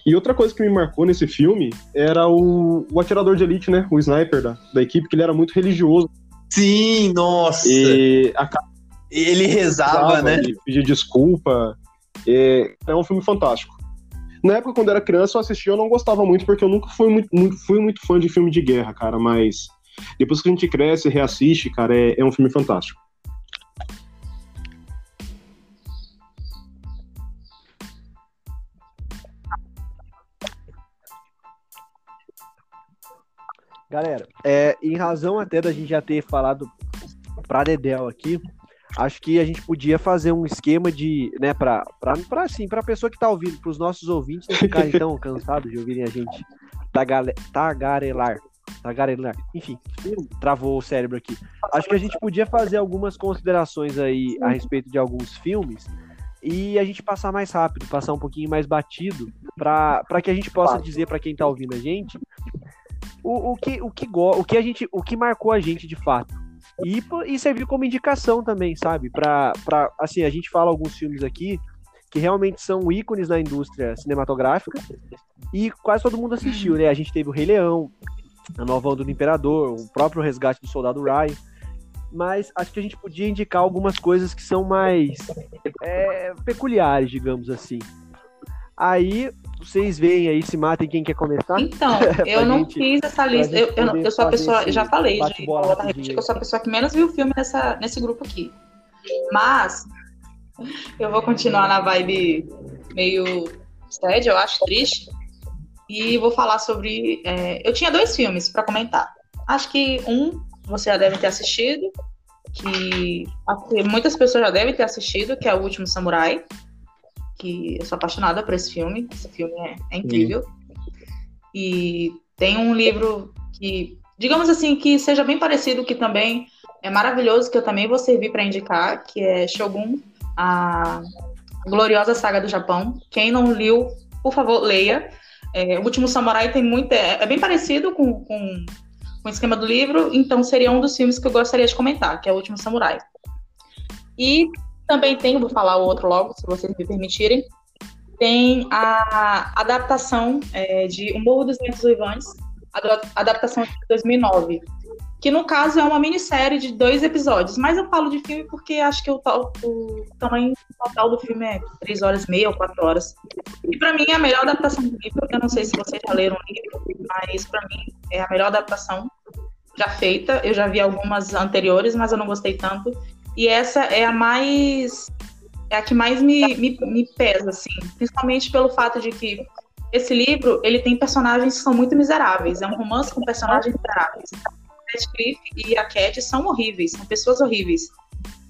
E outra coisa que me marcou nesse filme era o, o atirador de elite, né? O sniper da, da equipe, que ele era muito religioso. Sim, nossa! E a... Ele rezava, né? Ele pedia desculpa. É, é um filme fantástico. Na época, quando eu era criança, eu assistia, eu não gostava muito, porque eu nunca fui muito, muito, fui muito fã de filme de guerra, cara, mas depois que a gente cresce e reassiste, cara, é, é um filme fantástico. Galera, é, em razão até da gente já ter falado pra Dedel aqui, acho que a gente podia fazer um esquema de, né, para para assim, para pessoa que tá ouvindo, para os nossos ouvintes não ficarem tão cansados de ouvirem a gente tagarelar, tagarelar. Enfim, travou o cérebro aqui. Acho que a gente podia fazer algumas considerações aí a respeito de alguns filmes e a gente passar mais rápido, passar um pouquinho mais batido, para que a gente possa dizer para quem tá ouvindo a gente o, o, que, o, que, o que a gente, o que marcou a gente de fato e, e servir como indicação também, sabe? Pra, assim, a gente fala alguns filmes aqui que realmente são ícones na indústria cinematográfica e quase todo mundo assistiu, né? A gente teve o Rei Leão, a Nova Onda do Imperador, o próprio Resgate do Soldado Ryan, mas acho que a gente podia indicar algumas coisas que são mais é, peculiares, digamos assim. Aí vocês veem aí, se matem quem quer começar? Então, eu não gente, fiz essa lista. Eu, eu, eu, sou a pessoa, já falei, voltar repetir, eu sou a pessoa que menos viu o filme nessa, nesse grupo aqui. Mas eu vou continuar na vibe meio sad, eu acho triste. E vou falar sobre. É, eu tinha dois filmes para comentar. Acho que um você já deve ter assistido, que muitas pessoas já devem ter assistido, que é O Último Samurai que eu sou apaixonada por esse filme. Esse filme é, é incrível. E tem um livro que, digamos assim, que seja bem parecido, que também é maravilhoso, que eu também vou servir para indicar, que é Shogun, a gloriosa saga do Japão. Quem não leu, por favor, leia. É, o Último Samurai tem muito. É, é bem parecido com, com, com o esquema do livro, então seria um dos filmes que eu gostaria de comentar, que é O Último Samurai. E também tem, vou falar o outro logo, se vocês me permitirem. Tem a adaptação é, de O Morro dos Ventos Uivantes, adaptação de 2009, que no caso é uma minissérie de dois episódios. Mas eu falo de filme porque acho que o, o tamanho total do filme é três horas e meia ou quatro horas. E para mim é a melhor adaptação do livro. Eu não sei se vocês já leram o livro, mas para mim é a melhor adaptação já feita. Eu já vi algumas anteriores, mas eu não gostei tanto. E essa é a mais. É a que mais me, me, me pesa, assim. Principalmente pelo fato de que esse livro ele tem personagens que são muito miseráveis. É um romance com personagens miseráveis. Radcliffe e a Cat são horríveis, são pessoas horríveis.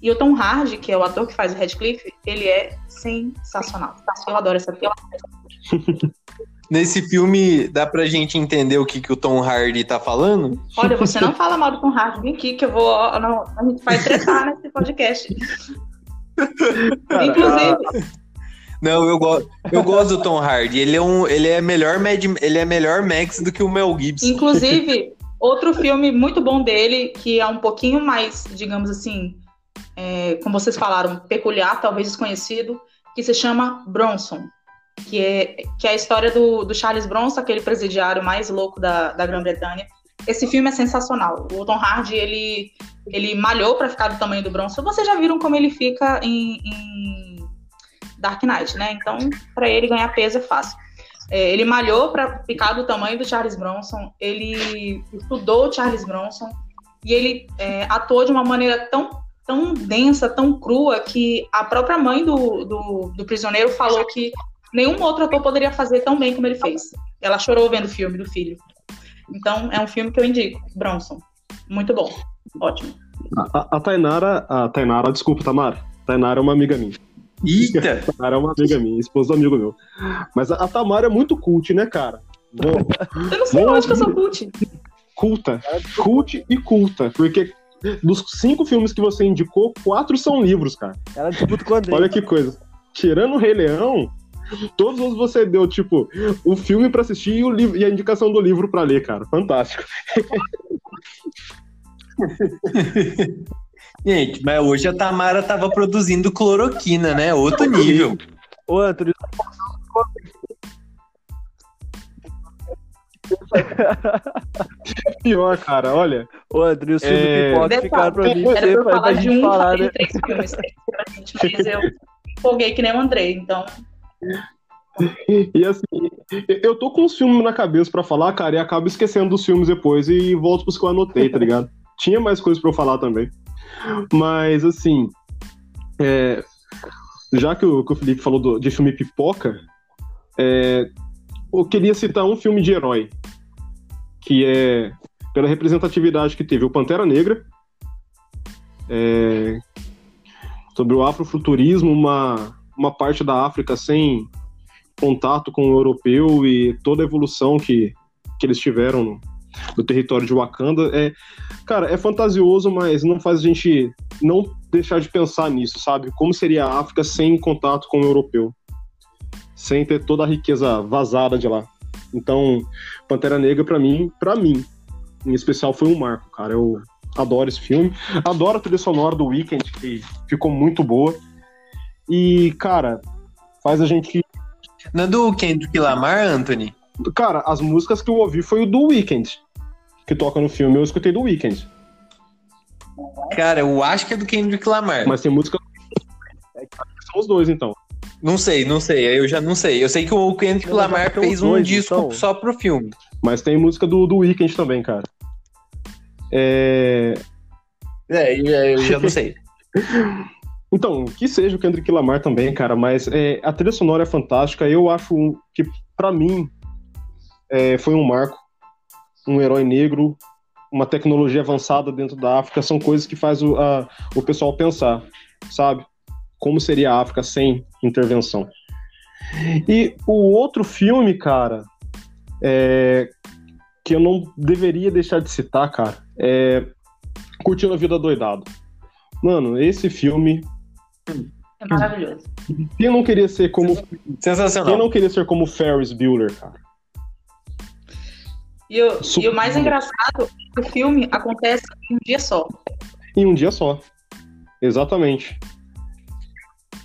E o Tom Hardy, que é o ator que faz o Radcliffe, ele é sensacional. Eu adoro essa ator. Nesse filme, dá pra gente entender o que, que o Tom Hardy tá falando? Olha, você não fala mal do Tom Hardy, vem aqui que eu vou. Não, a gente vai tretar nesse podcast. Inclusive. Não, eu, go eu gosto do Tom Hardy. Ele é, um, ele, é melhor Mad, ele é melhor Max do que o Mel Gibson. Inclusive, Outro filme muito bom dele, que é um pouquinho mais, digamos assim, é, como vocês falaram, peculiar, talvez desconhecido, que se chama Bronson, que é, que é a história do, do Charles Bronson, aquele presidiário mais louco da, da Grã-Bretanha. Esse filme é sensacional. O Tom Hardy, ele, ele malhou para ficar do tamanho do Bronson. Vocês já viram como ele fica em, em Dark Knight, né? Então, para ele ganhar peso é fácil. É, ele malhou para ficar do tamanho do Charles Bronson, ele estudou Charles Bronson e ele é, atuou de uma maneira tão, tão densa, tão crua, que a própria mãe do, do, do prisioneiro falou que nenhum outro ator poderia fazer tão bem como ele fez. Ela chorou vendo o filme do filho. Então, é um filme que eu indico, Bronson. Muito bom. Ótimo. A, a Tainara, a Tainara, desculpa, Tamara. Tainara é uma amiga minha. Eita! A Tamara é uma amiga minha, esposa do amigo meu. Mas a, a Tamara é muito cult, né, cara? Bom, eu não sei, acho que eu sou cult. Culta. Cult e culta. Porque dos cinco filmes que você indicou, quatro são livros, cara. Ela disputa com o André. Olha que coisa. Tirando o Rei Leão, todos os você deu, tipo, o filme pra assistir e, o livro, e a indicação do livro pra ler, cara. Fantástico. Gente, mas hoje a Tamara tava produzindo cloroquina, né? Outro nível. Ô, Antônio. Pior, cara, olha. Ô, André, os filmes É... pipoca ficaram pra mim. Era pra eu pra, falar de um, falar, né? três filmes, três pra gente, mas eu empolguei que nem o André, então E assim, eu tô com os filmes na cabeça pra falar, cara, e acabo esquecendo dos filmes depois e volto pros que eu anotei, tá ligado? Tinha mais coisas pra eu falar também. Mas, assim, é, já que o, que o Felipe falou do- de filme pipoca, é, eu queria citar um filme de herói, que é, pela representatividade que teve, o Pantera Negra, é, sobre o afrofuturismo, uma, uma parte da África sem contato com o europeu e toda a evolução que, que eles tiveram no, no território de Wakanda. É, cara, é fantasioso, mas não faz a gente não deixar de pensar nisso, sabe? Como seria a África sem contato com o europeu? Sem ter toda a riqueza vazada de lá. Então, Pantera Negra, pra mim, para mim, em especial, foi um marco, cara. Eu adoro esse filme. Adoro a trilha sonora do Weekend, que ficou muito boa. E, cara, faz a gente Não é do Kendrick Lamar, Anthony? Cara, as músicas que eu ouvi foi o do Weekend. Que toca no filme, eu escutei do Weekend. Cara, eu acho que é do Kendrick Lamar. Mas tem música. São os dois, então. Não sei, não sei. Eu já não sei. Eu sei que o Kendrick Não, Lamar fez um dois, disco então. só pro filme. Mas tem música do, do Weekend também, cara. É... É, eu já não sei. Então, que seja o Kendrick Lamar também, cara, mas é, a trilha sonora é fantástica. Eu acho que, pra mim, é, foi um marco. Um herói negro, uma tecnologia avançada dentro da África, são coisas que faz o, a- o pessoal pensar, sabe? Como seria a África sem intervenção. E o outro filme, cara, é, que eu não deveria deixar de citar, cara, é Curtindo a Vida Doidado. Mano, esse filme é maravilhoso. quem não queria ser como quem Sensacional. não queria ser como Ferris Bueller, cara? E o, e o mais engraçado, o filme acontece em um dia só. Em um dia só. Exatamente.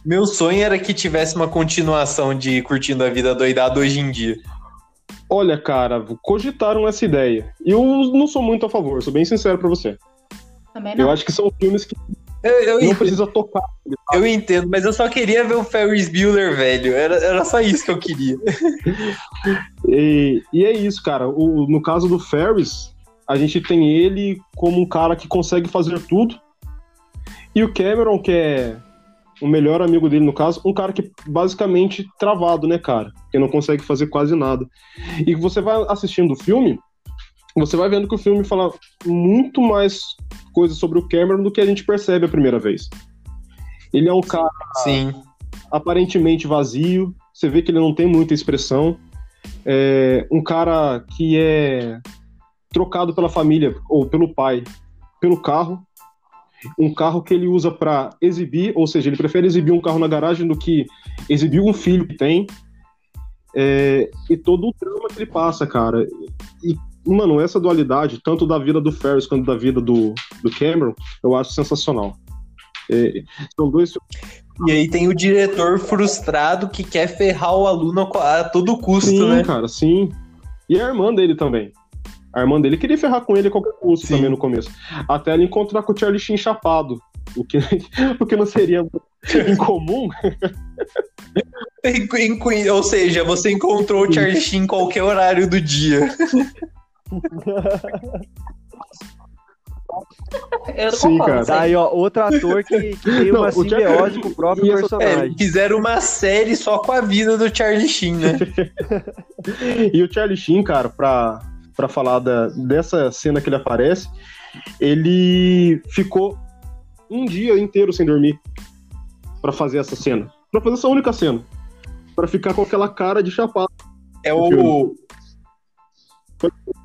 Meu sonho era que tivesse uma continuação de Curtindo a Vida Doidado hoje em dia. Olha, cara, cogitaram essa ideia. Eu não sou muito a favor, sou bem sincero pra você. Também Eu não. acho que são filmes que Eu, eu, não precisa tocar. eu entendo, mas eu só queria ver o Ferris Bueller, velho. Era, era só isso que eu queria. E, e é isso, cara. O, no caso do Ferris, a gente tem ele como um cara que consegue fazer tudo. E o Cameron, que é o melhor amigo dele, no caso, um cara que basicamente travado, né, cara? Que não consegue fazer quase nada. E você vai assistindo o filme, você vai vendo que o filme fala muito mais coisas sobre o Cameron do que a gente percebe a primeira vez. Ele é um cara Sim. aparentemente vazio, você vê que ele não tem muita expressão. É um cara que é trocado pela família ou pelo pai pelo carro. Um carro que ele usa para exibir, ou seja, ele prefere exibir um carro na garagem do que exibir um filho que tem. É, e todo o drama que ele passa, cara. E, mano, essa dualidade, tanto da vida do Ferris quanto da vida do, do Cameron, eu acho sensacional. É, são dois E aí tem o diretor frustrado que quer ferrar o aluno a todo custo, Sim, né? cara, sim. E a irmã dele também. A irmã dele queria ferrar com ele a qualquer custo Sim. também no começo. Até ela encontrar com o Charlie Sheen chapado. O que, o que não seria incomum. Ou seja, você encontrou o Charlie Sheen em qualquer horário do dia. Eu Sim, concordo. cara. Tá aí. ó, outro ator que, que tem Não, uma simbiose com o próprio e É, personagem. fizeram uma série só com a vida do Charlie Sheen, né? E o Charlie Sheen, cara, pra, pra falar da, dessa cena que ele aparece, ele ficou um dia inteiro sem dormir pra fazer essa cena. Pra fazer essa única cena. Pra ficar com aquela cara de chapado. É o.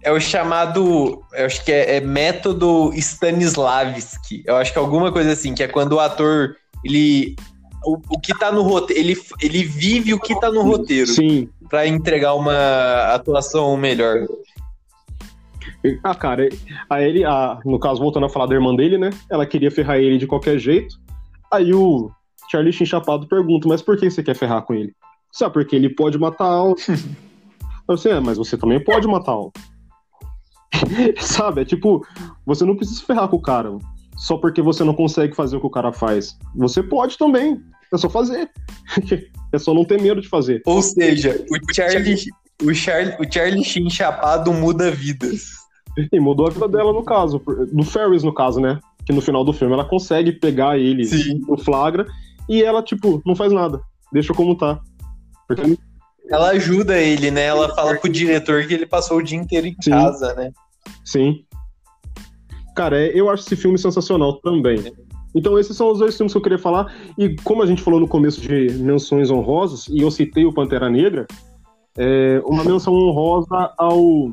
É o chamado. Eu acho que é, é método Stanislavski. Eu acho que é alguma coisa assim, que é quando o ator. Ele. O, o que tá no roteiro. Ele, ele vive o que tá no roteiro. Sim. Pra entregar uma atuação melhor. Ah, cara, aí ele, a, no caso, voltando a falar da irmã dele, né? Ela queria ferrar ele de qualquer jeito. Aí o Charlie Sheen Chapado pergunta, mas por que você quer ferrar com ele? Sabe, porque ele pode matar a. Aí você, é, mas você também pode matar. Sabe, é tipo, você não precisa ferrar com o cara só porque você não consegue fazer o que o cara faz. Você pode também, é só fazer. é só não ter medo de fazer. Ou seja, o Charlie, o Charlie, o Charlie Sheen chapado muda vidas. E mudou a vida dela no caso, do Ferris no caso, né? Que no final do filme ela consegue pegar ele Sim. no flagra e ela, tipo, não faz nada. Deixa como tá. Porque, Ela ajuda ele, né? Ela fala pro diretor que ele passou o dia inteiro em Sim. casa, né? sim. Cara, é- eu acho esse filme sensacional também. Então, esses são os dois filmes que eu queria falar. E como a gente falou no começo de menções honrosas, e eu citei o Pantera Negra, é uma menção honrosa ao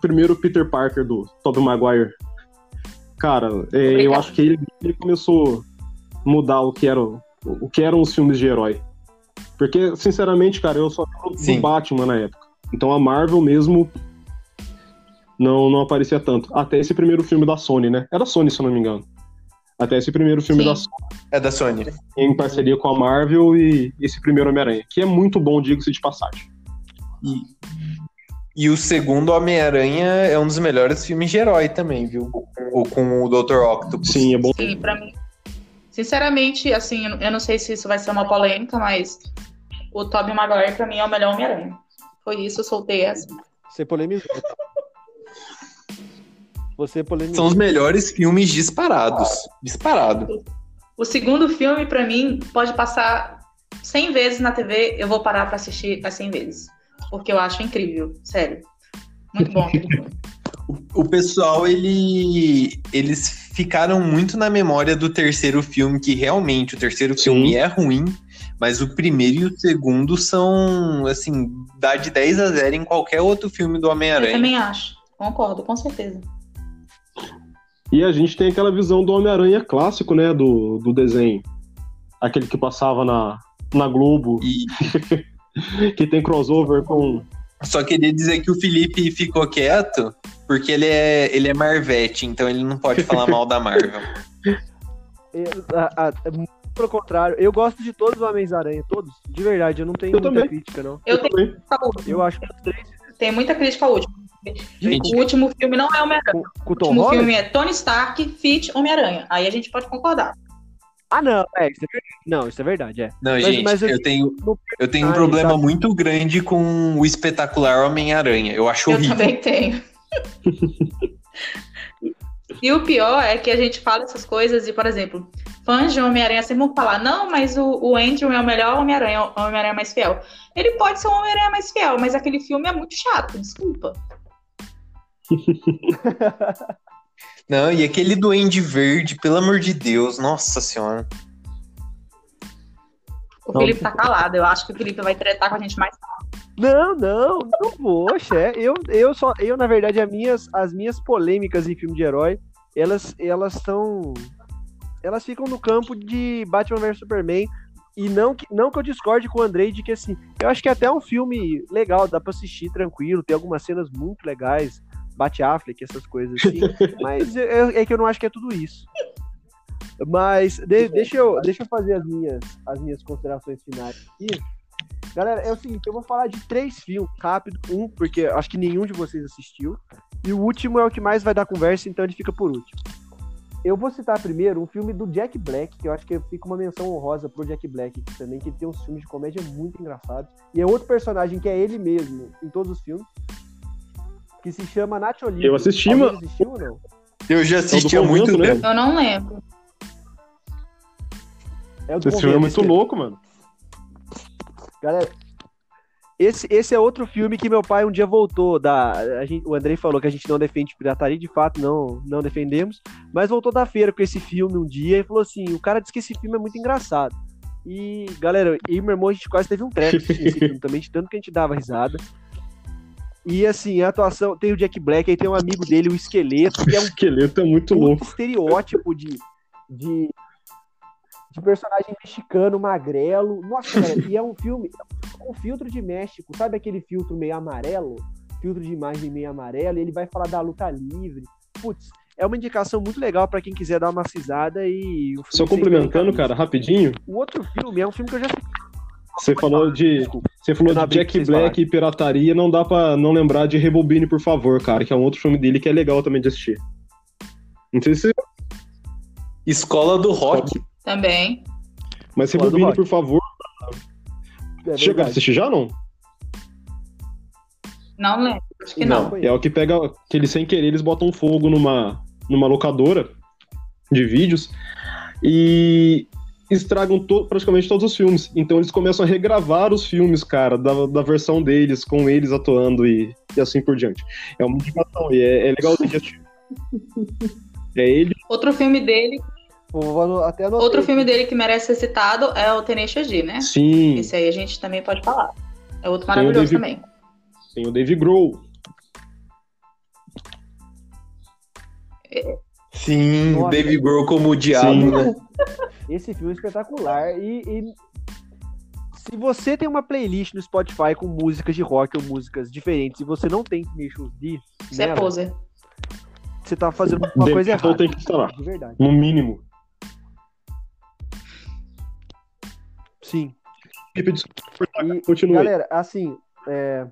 primeiro Peter Parker do Tobey Maguire. Cara, é, eu acho que ele, ele começou a mudar o que, era, o o que eram os filmes de herói. Porque, sinceramente, cara, eu só do Batman na época. Então a Marvel mesmo não, não aparecia tanto. Até esse primeiro filme da Sony, né? Era Sony, se eu não me engano. Até esse primeiro filme Sim. da Sony, É da Sony. em parceria com a Marvel e esse primeiro Homem-Aranha, que é muito bom, digo-se de passagem. E, e o segundo Homem-Aranha é um dos melhores filmes de herói também, viu? O, com o Dr. Octopus. Sim, é bom. Sim, pra mim. Sinceramente, assim, eu não- sei se isso vai ser uma polêmica, mas o Tobey Maguire pra mim é o melhor Homem-Aranha. Foi isso, eu soltei essa. Você polemizou. Você polemizou. São os melhores filmes disparados. Disparado. O segundo filme, pra mim, pode passar 100 vezes na TV, eu vou parar pra assistir as 100 vezes. Porque eu acho incrível, sério. Muito bom. O pessoal, ele, eles ficaram muito na memória do terceiro filme, que realmente o terceiro Sim. filme é ruim, mas o primeiro e o segundo são, assim, dá de 10 a 0 em qualquer outro filme do Eu Homem-Aranha. também acho. Concordo, com certeza. E a gente tem aquela visão do Homem-Aranha clássico, né? Do, do desenho. Aquele que passava na, na Globo, E que tem crossover com. só queria dizer que o Felipe ficou quieto porque ele é, ele é Marvete, então ele não pode falar mal da Marvel. Eu- a- a- muito pelo contrário, eu gosto de todos os Homens-Aranha, todos. De verdade, eu não tenho Eu muita também. crítica, não. Eu tenho também. favorito. Eu acho que os três Tem muita crítica ao último. Gente. O último filme não é Homem-Aranha. O O último Holland? filme é Tony Stark, Fit, Homem-Aranha. Aí a gente pode concordar. Ah, não, é, isso é verdade. Não, isso é verdade, é. Não, Mas- gente, mas eu- eu tenho, no eu tenho um problema sabe? muito grande com o espetacular Homem-Aranha. Eu acho Eu horrível. também tenho. e o pior é que a gente fala essas coisas e, por exemplo, fãs de Homem-Aranha sempre vão falar, não, mas o, o Andrew é o melhor Homem-Aranha, o Homem-Aranha mais fiel. Ele pode ser o Homem-Aranha mais fiel, mas aquele filme é muito chato, desculpa. Não, e aquele Duende Verde, pelo amor de Deus, nossa senhora. O. Felipe tá calado, eu acho que o Felipe vai tretar com a gente mais Não, não, não vou, é. Eu, eu só, eu, na verdade, as minhas, as minhas polêmicas em filme de herói, elas, elas são. Elas ficam no campo de Batman vs Superman. E não que, não que eu discorde com o Andrei de que assim, eu acho que é até um filme legal, dá pra assistir tranquilo, tem algumas cenas muito legais, bate Affleck, essas coisas assim, mas é, é que eu não acho que é tudo isso. Mas de- deixa, eu, deixa eu fazer as minhas, as minhas considerações finais aqui. Galera, é o seguinte, eu vou falar de três filmes rápido. Um, porque acho que nenhum de vocês assistiu. E o último é o que mais vai dar conversa, então ele fica por último. Eu vou citar primeiro um filme do Jack Black, que eu acho que fica uma menção honrosa pro Jack Black aqui também, que ele tem uns filmes de comédia muito engraçados. E é outro personagem que é ele mesmo em todos os filmes, que se chama Nacho Libre. Eu assisti, mano. assistiu ou não? Eu já assisti há muito né? tempo. Eu não lembro. É o do Esse filme é muito louco, mano. Galera, esse, esse é outro filme que meu pai um dia voltou da. Gente, o Andrei falou que a gente não defende pirataria, de fato, não, não defendemos. Mas voltou da feira com esse filme um dia e falou assim: o cara disse que esse filme é muito engraçado. E, galera, e meu irmão, a gente quase teve um treco também, de tanto que a gente dava risada. E assim, a atuação. Tem o Jack Black, aí tem um amigo dele, o Esqueleto, que é um esqueleto é muito puta louco. estereótipo de, de, de personagem mexicano, magrelo. Nossa, cara, e é um filme com filtro de México, sabe aquele filtro meio amarelo? Filtro de imagem meio amarelo, e ele vai falar da luta livre. Putz, é uma indicação muito legal pra quem quiser dar uma cisada e. Só complementando, cara, rapidinho. O outro filme é um filme que eu já Você falou de. Desculpa. Você falou de Jack Black e pirataria, não dá pra não lembrar de Rebobine, por favor, cara, que é um outro filme dele que é legal também de assistir. Não sei se. Escola do Rock. Também. Mas Rebobine, por favor. É Chegou a assistir já não? Não lembro. Acho que não. Não. É o que pega. Que eles sem querer, eles botam fogo numa, numa locadora de vídeos e estragam to- praticamente todos os filmes. Então eles começam a regravar os filmes, cara, da, da versão deles, com eles atuando e, e assim por diante. É uma indicação e é, é legal de assistir. É ele. Outro filme dele, Vou até anotei outro filme dele que merece ser citado é o Tenacious D, né? Sim, Esse aí a gente também pode falar. É outro Tem maravilhoso David- também. tem o Dave Grohl. Sim, Nossa. Dave Grohl como o diabo, Sim. né? Esse filme é espetacular. E, e se você tem uma playlist no Spotify com músicas de rock ou músicas diferentes e você não tem Tenacious D, Você é nela, poser. você tá fazendo uma Deve- coisa então errada. tem que instalar. De verdade. No mínimo. Sim. Felipe, desculpa, E, Continue. galera, assim, é...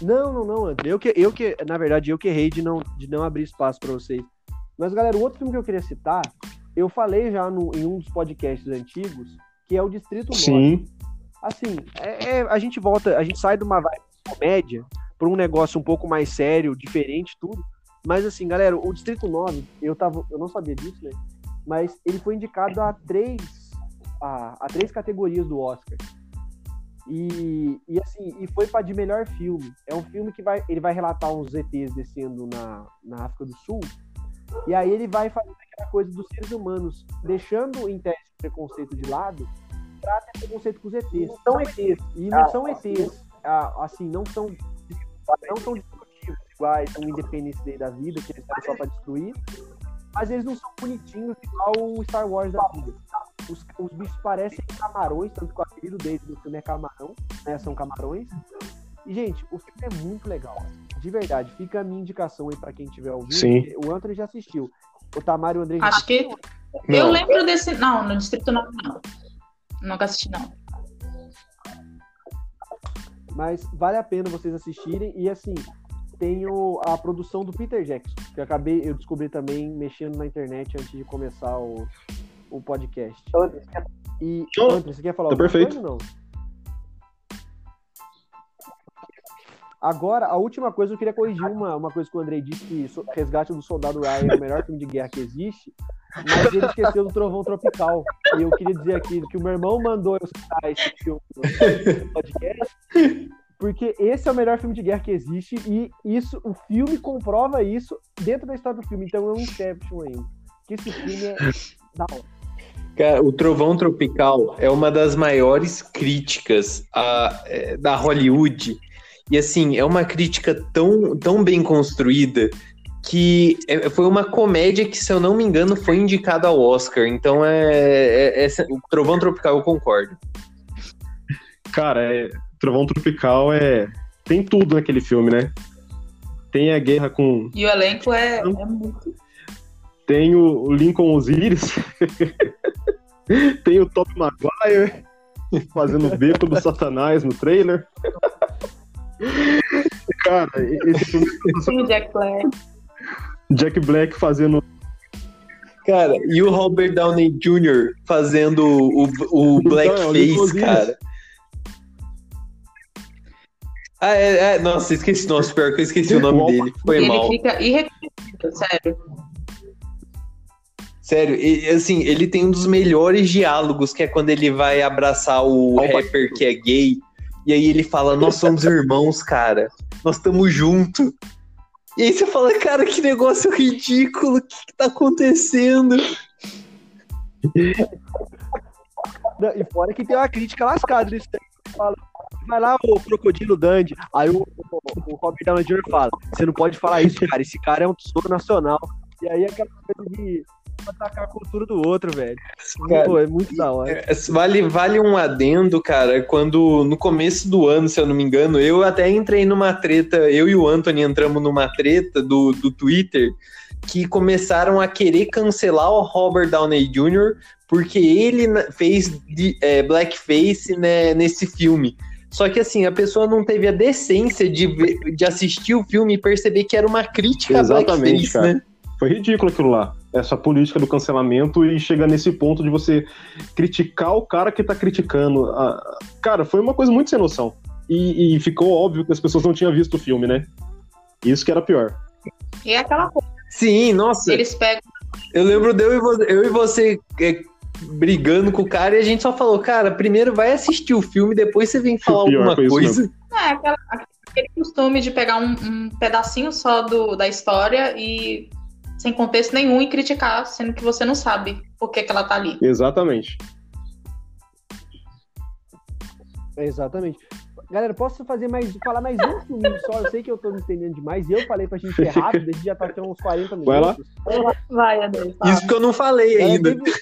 Não, não, não, André. Eu que, eu que, na verdade, eu que errei de não, de não abrir espaço pra vocês. Mas, galera, o outro filme que eu queria citar, eu falei já no- em um dos podcasts antigos, que é o Distrito 9. Sim, assim, é, é- a gente volta, a gente sai de uma vibe de comédia para um negócio um pouco mais sério, diferente, tudo. Mas assim, galera, o Distrito 9, eu tava, eu não sabia disso, né? Mas ele foi indicado a três, a, a três categorias do Oscar. E, e assim, e foi para de melhor filme. É um filme que vai, ele vai relatar uns ETs descendo na, na África do Sul. E aí ele vai fazer aquela coisa dos seres humanos, deixando em teste o preconceito de lado, pra ter preconceito com os ETs. São ETs. E não são ETs, ah, assim, não são, não são destrutivos iguais, são Independence Day da vida, que eles estão só pra destruir. Mas eles não são bonitinhos igual o Star Wars da vida. Os, os bichos parecem camarões, tanto que o apelido deles no filme é camarão, né? São camarões. E, gente, o filme é muito legal. De verdade, fica a minha indicação aí pra quem tiver ouvindo. Sim. O Anthony já assistiu. O Tamara e o André já Acho que. Não. Eu lembro desse. Não, no Distrito 9 não. Nunca assisti, não. Mas vale a pena vocês assistirem. E assim, tem o- a produção do Peter Jackson, que eu acabei, eu descobri também mexendo na internet antes de começar o, o podcast. E Não, André, você quer falar tá alguma perfeito. coisa ou não? Agora, a última coisa, eu queria corrigir uma, uma coisa que o Andrei disse, que Resgate do Soldado Ryan é o melhor filme de guerra que existe, mas ele esqueceu do Trovão Tropical. E eu queria dizer aqui que o meu irmão mandou eu citar esse filme no podcast, porque esse é o melhor filme de guerra que existe, e isso, o filme comprova isso dentro da história do filme, então é um Inception ainda. Que esse filme é da hora. Cara, o Trovão Tropical é uma das maiores críticas a- é, da Hollywood. E assim, é uma crítica tão, tão bem construída que é- foi uma comédia que, se eu não me engano, foi indicada ao Oscar. Então é, é- é- o Trovão Tropical eu concordo. Cara, é, Trovão Tropical é. Tem tudo naquele filme, né? Tem a guerra com. E o elenco é, é muito. Tem o Lincoln Osiris. tem o Top Maguire fazendo o beco do Satanás no trailer. Cara, esse filme. Tem o Jack Black. Jack Black fazendo. Cara, e o Robert Downey Jr. fazendo o, o Então, blackface, Osiris. cara. Ah, é, é, nossa, esqueci. Nossa, pior que eu esqueci o nome dele. Foi ele mal. fica irreconhecível, sério. Sério, e, assim, ele tem um dos melhores diálogos, que é quando ele vai abraçar o Opa. rapper que é gay, e aí ele fala, nós somos irmãos, cara. Nós estamos juntos. E aí você fala, cara, que negócio ridículo, o que, que tá acontecendo? Não, E fora que tem uma crítica lascada nisso daí. Fala, Vai lá, o Crocodilo Dandy. Aí o, o, o Robert Downey Jr. fala: Você não pode falar isso, cara. Esse cara é um tesouro nacional. E aí aquela coisa de atacar a cultura do outro, velho. Cara, Pô, é muito da hora. É, Vale, vale um adendo, cara, quando no começo do ano, se eu não me engano, eu até entrei numa treta, eu e o Anthony entramos numa treta do, do Twitter, que começaram a querer cancelar o Robert Downey Jr. porque ele fez de, é, blackface né, nesse filme. Só que assim, a pessoa não teve a decência de, ver- de assistir o filme e perceber que era uma crítica a Exatamente, blackface, cara. né? Foi ridículo aquilo lá. Essa política do cancelamento e chega nesse ponto de você criticar o cara que tá criticando. Ah, Cara, foi uma coisa muito sem noção. E, e ficou óbvio que as pessoas não tinham visto o filme, né? Isso que era pior. E é aquela coisa, Sim, nossa. eles pegam. Eu lembro de eu e vo- eu e você é, brigando com o cara e a gente só falou, cara, primeiro vai assistir o filme, depois você vem falar alguma coisa. É, aquela, aquele costume de pegar um, um pedacinho só do, da história e sem contexto nenhum e criticar, sendo que você não sabe por que, que ela tá ali. Exatamente. Exatamente. Galera, posso fazer mais, falar mais um filminho só? Eu sei que eu tô me estendendo demais. E eu falei pra gente ser rápido, a gente já tá tendo uns 40 minutos. Vai lá. Vai, André. Isso que eu não falei Galera, ainda. teve-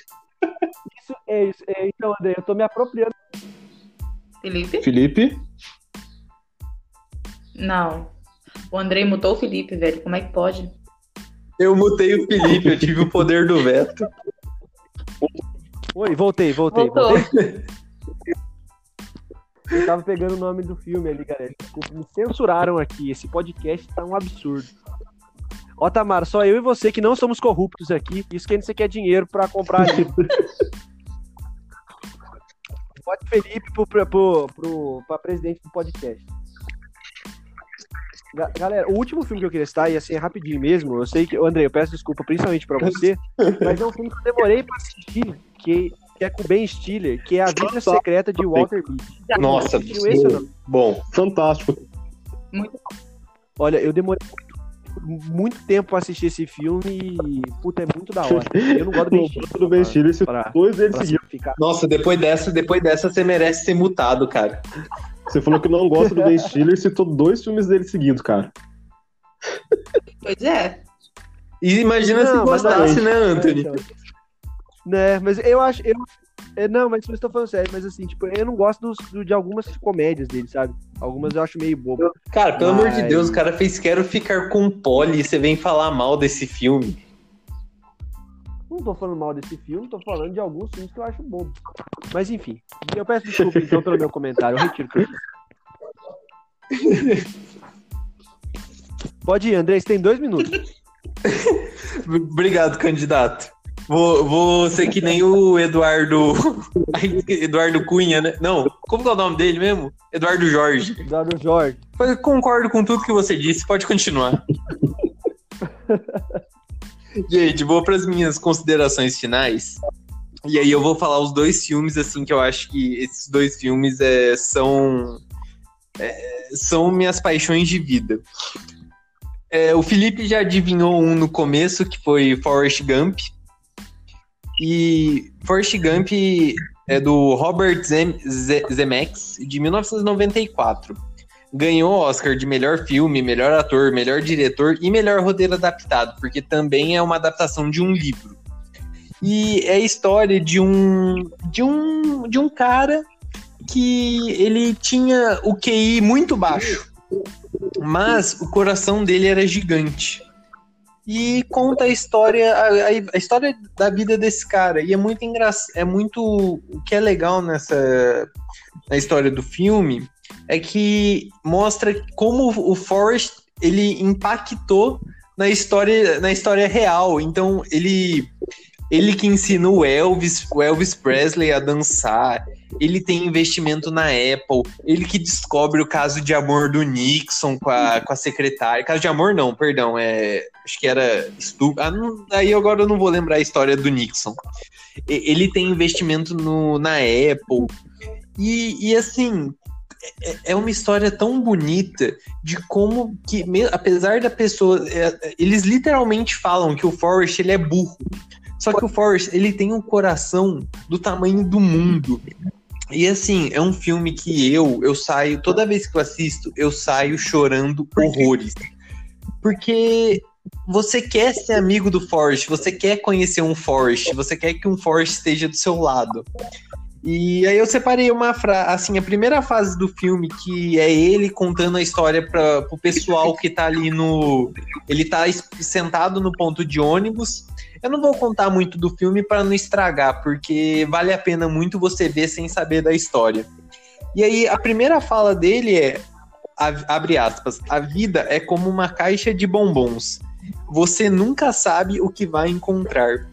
Isso, é isso. É, então, André, eu tô me apropriando. Felipe? Felipe, Não. O Andrei mutou o Felipe, velho. Como é que pode? Eu mutei o Felipe, eu tive o poder do veto. Oi, voltei, voltei. Voltou. voltei. Eu tava pegando o nome do filme ali, galera. Desculpa, me censuraram aqui. Esse podcast tá um absurdo. Ó, Tamara, só eu e você que não somos corruptos aqui. Isso que a gente quer dinheiro pra comprar livro. Pode Felipe pro, pro, pro, pro, pra presidente do podcast. Ga- Galera, o último filme que eu queria citar, e assim, é rapidinho mesmo. Eu sei que, André, eu peço desculpa principalmente pra você, mas é um filme que eu demorei pra assistir, que, que é com o Ben Stiller, que é A Vida Secreta de Walter Mitty. Nossa, esse ou não? bom. fantástico. Muito Olha, eu demorei muito, tempo pra assistir esse filme e, puta, é muito da hora. Eu não gosto do Ben Stiller. do Ben Stiller, se Pra- dois deles pra seguidos. simplificar. Nossa, depois dessa, depois dessa você merece ser mutado, cara. Você falou que não gosta do Ben Stiller, citou dois filmes dele seguidos, cara. Pois é. E imagina se Não, mas gostasse, né, Anthony? Então, né, mas eu acho. Eu, é, não, mas eu estou falando sério, mas assim, tipo, eu não gosto dos- do- de algumas comédias dele, sabe? Algumas eu acho meio bobo. Cara, pelo amor de Mas- Deus, o cara fez Quero Ficar com Polly e você vem falar mal desse filme. Não tô falando mal desse filme, tô falando de alguns filmes que eu acho bobo. Mas enfim, eu peço desculpa então pelo meu comentário, eu retiro o que eu disse. Pode ir, André, você tem dois minutos. Obrigado, candidato. Vou, vou ser que nem o Eduardo. Eduardo Cunha, né? Não, como é o nome dele mesmo? Eduardo Jorge. Eduardo Jorge. Eu concordo com tudo que você disse, pode continuar. Gente, vou para as minhas considerações finais. E aí eu vou falar os dois filmes, assim, que eu acho que esses dois filmes é, são. É, são minhas paixões de vida. É, o Felipe já adivinhou um no começo, que foi Forrest Gump. E Forrest Gump é do Robert Zem Zemeckis, de 1994. Ganhou Oscar de melhor filme, melhor ator, melhor diretor e melhor roteiro adaptado, porque também é uma adaptação de um livro. E é a história de um de um de um cara que ele tinha o QI muito baixo. Mas o coração dele era gigante. E conta a história, a, a história da vida desse cara. E é muito engraçado. É muito. O que é legal nessa. Na história do filme é que mostra como o Forrest ele impactou na história, na história real. Então, ele ele que ensina o Elvis, o Elvis Presley a dançar. Ele tem investimento na Apple. Ele que descobre o caso de amor do Nixon com a, com a secretária. Caso de amor, não, perdão. É, acho que era estupro. Ah, aí agora eu não vou lembrar a história do Nixon. Ele tem investimento no, na Apple. E, e assim, é, é uma história tão bonita de como que, apesar da pessoa. É, eles literalmente falam que o Forrest ele é burro. Só que o Forrest, ele tem um coração do tamanho do mundo. E assim, é um filme que eu, eu saio, toda vez que eu assisto, eu saio chorando horrores. Porque você quer ser amigo do Forrest, você quer conhecer um Forrest, você quer que um Forrest esteja do seu lado. E aí eu separei uma frase, assim, a primeira fase do filme que é ele contando a história para o pessoal que tá ali no, ele tá sentado no ponto de ônibus eu não vou contar muito do filme para não estragar, porque vale a pena muito você ver sem saber da história. E aí, a primeira fala dele é: abre aspas, a vida é como uma caixa de bombons. Você nunca sabe o que vai encontrar.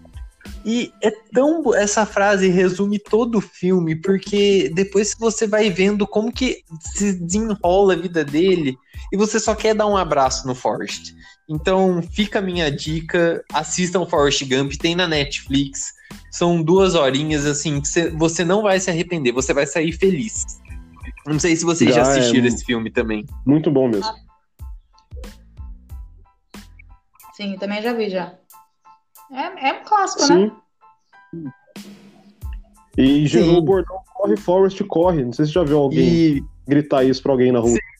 E é tão. Essa frase resume todo o filme, porque depois você vai vendo como que se desenrola a vida dele e você só quer dar um abraço no Forrest. Então fica a minha dica, assistam Forrest Gump, tem na Netflix. São duas horinhas assim que você não vai se arrepender, você vai sair feliz. Não sei se vocês já, já assistiram é... esse filme também. Muito bom mesmo. Sim, também já vi já. É, é um clássico, Sim. né? E gerou o bordão corre, Forrest corre. Não sei se já viu alguém e... gritar isso pra alguém na rua. Sim.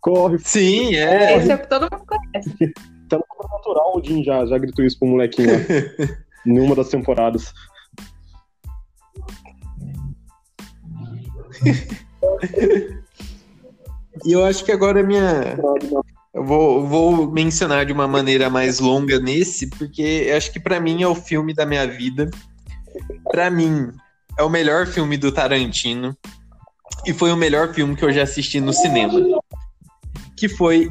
Corre. Sim, é. Esse é que todo mundo conhece. Tá no natural, o Jim já, já gritou isso pro molequinho em uma das temporadas. e eu acho que agora é minha. Eu vou, vou mencionar de uma maneira mais longa nesse, porque eu acho que para mim é o filme da minha vida. Para mim, é o melhor filme do Tarantino. E foi o melhor filme que eu já assisti no cinema que foi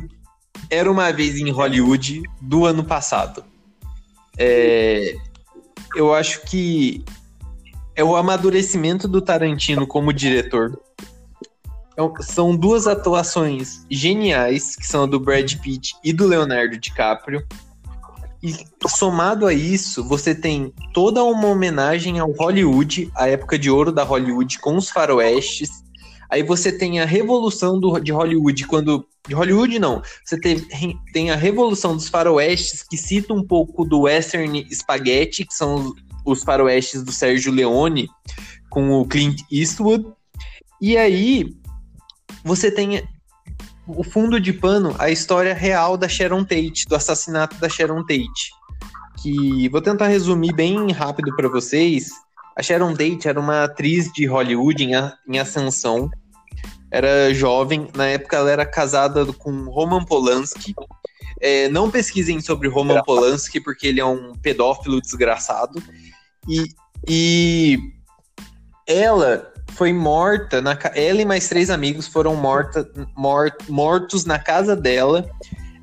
Era uma vez em Hollywood do ano passado. É, eu acho que é o amadurecimento do Tarantino como diretor. É são duas atuações geniais, que são a do Brad Pitt e do Leonardo DiCaprio. E somado a isso, você tem toda uma homenagem ao Hollywood, a época de ouro da Hollywood, com os faroestes. Aí você tem a revolução do, de Hollywood, quando de Hollywood, não. Você teve, tem a Revolução dos Faroestes, que cita um pouco do Western Spaghetti, que são os faroestes do Sérgio Leone, com o Clint Eastwood. E aí, você tem o fundo de pano, a história real da Sharon Tate, do assassinato da Sharon Tate. Que vou tentar resumir bem rápido para vocês. A Sharon Tate era uma atriz de Hollywood em, em ascensão era jovem, na época ela era casada com Roman Polanski. É, não pesquisem sobre Roman Polanski, porque ele é um pedófilo desgraçado. E, e ela foi morta, na, ela e mais três amigos foram morta, mort, mortos na casa dela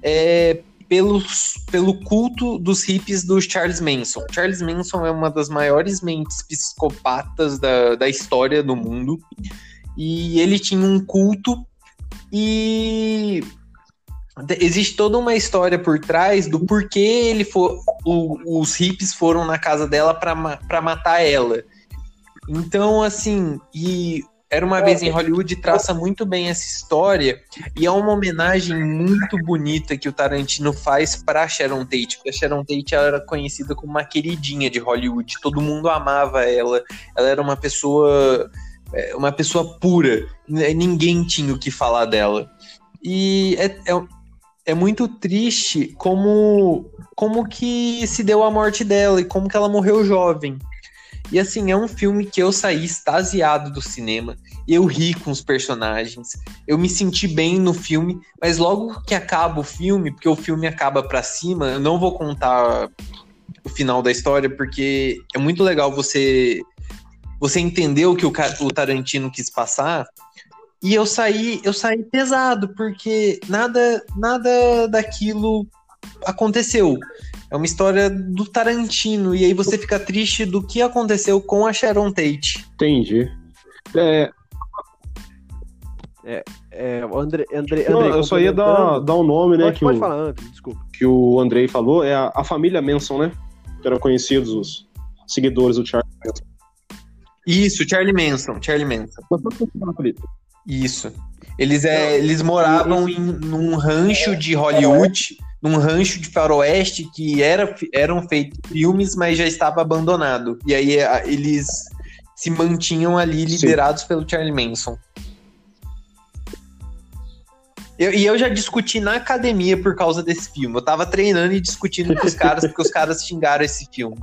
é, pelos, pelo culto dos hippies do Charles Manson. Charles Manson é uma das maiores mentes psicopatas da, da história do mundo. E ele tinha um culto e existe toda uma história por trás do porquê ele for, o, os hippies foram na casa dela para matar ela. Então, assim, e era uma vez em Hollywood traça muito bem essa história e é uma homenagem muito bonita que o Tarantino faz para Sharon Tate, porque a Sharon Tate era conhecida como uma queridinha de Hollywood, todo mundo amava ela, ela era uma pessoa uma pessoa pura, ninguém tinha o que falar dela. E é, é, é muito triste como como que se deu a morte dela e como que ela morreu jovem. E assim, é um filme que eu saí extasiado do cinema. Eu ri com os personagens. Eu me senti bem no filme, mas logo que acaba o filme, porque o filme acaba para cima, eu não vou contar o final da história, porque é muito legal você você entender o que o, o Tarantino quis passar. E eu saí, eu saí pesado, porque nada nada daquilo aconteceu. É uma história do Tarantino, e aí você fica triste do que aconteceu com a Sharon Tate. Entendi. É, é, é, o André, André, Não, eu só ia dar, dar um nome, né? Pode, que pode o, falar, André, desculpa. Que o Andrei falou, é a, a, família Manson, né? Que eram conhecidos os seguidores do Charlie Manson. Isso, Charlie Manson, Charlie Manson. Isso. Eles, é, eles moravam em num rancho de Hollywood num rancho de faroeste que era, eram feitos filmes, mas já estava abandonado. E aí eles se mantinham ali liderados Sim. pelo Charlie Manson. Eu, e eu já discuti na academia por causa desse filme. Eu tava treinando e discutindo com os caras porque os caras xingaram esse filme.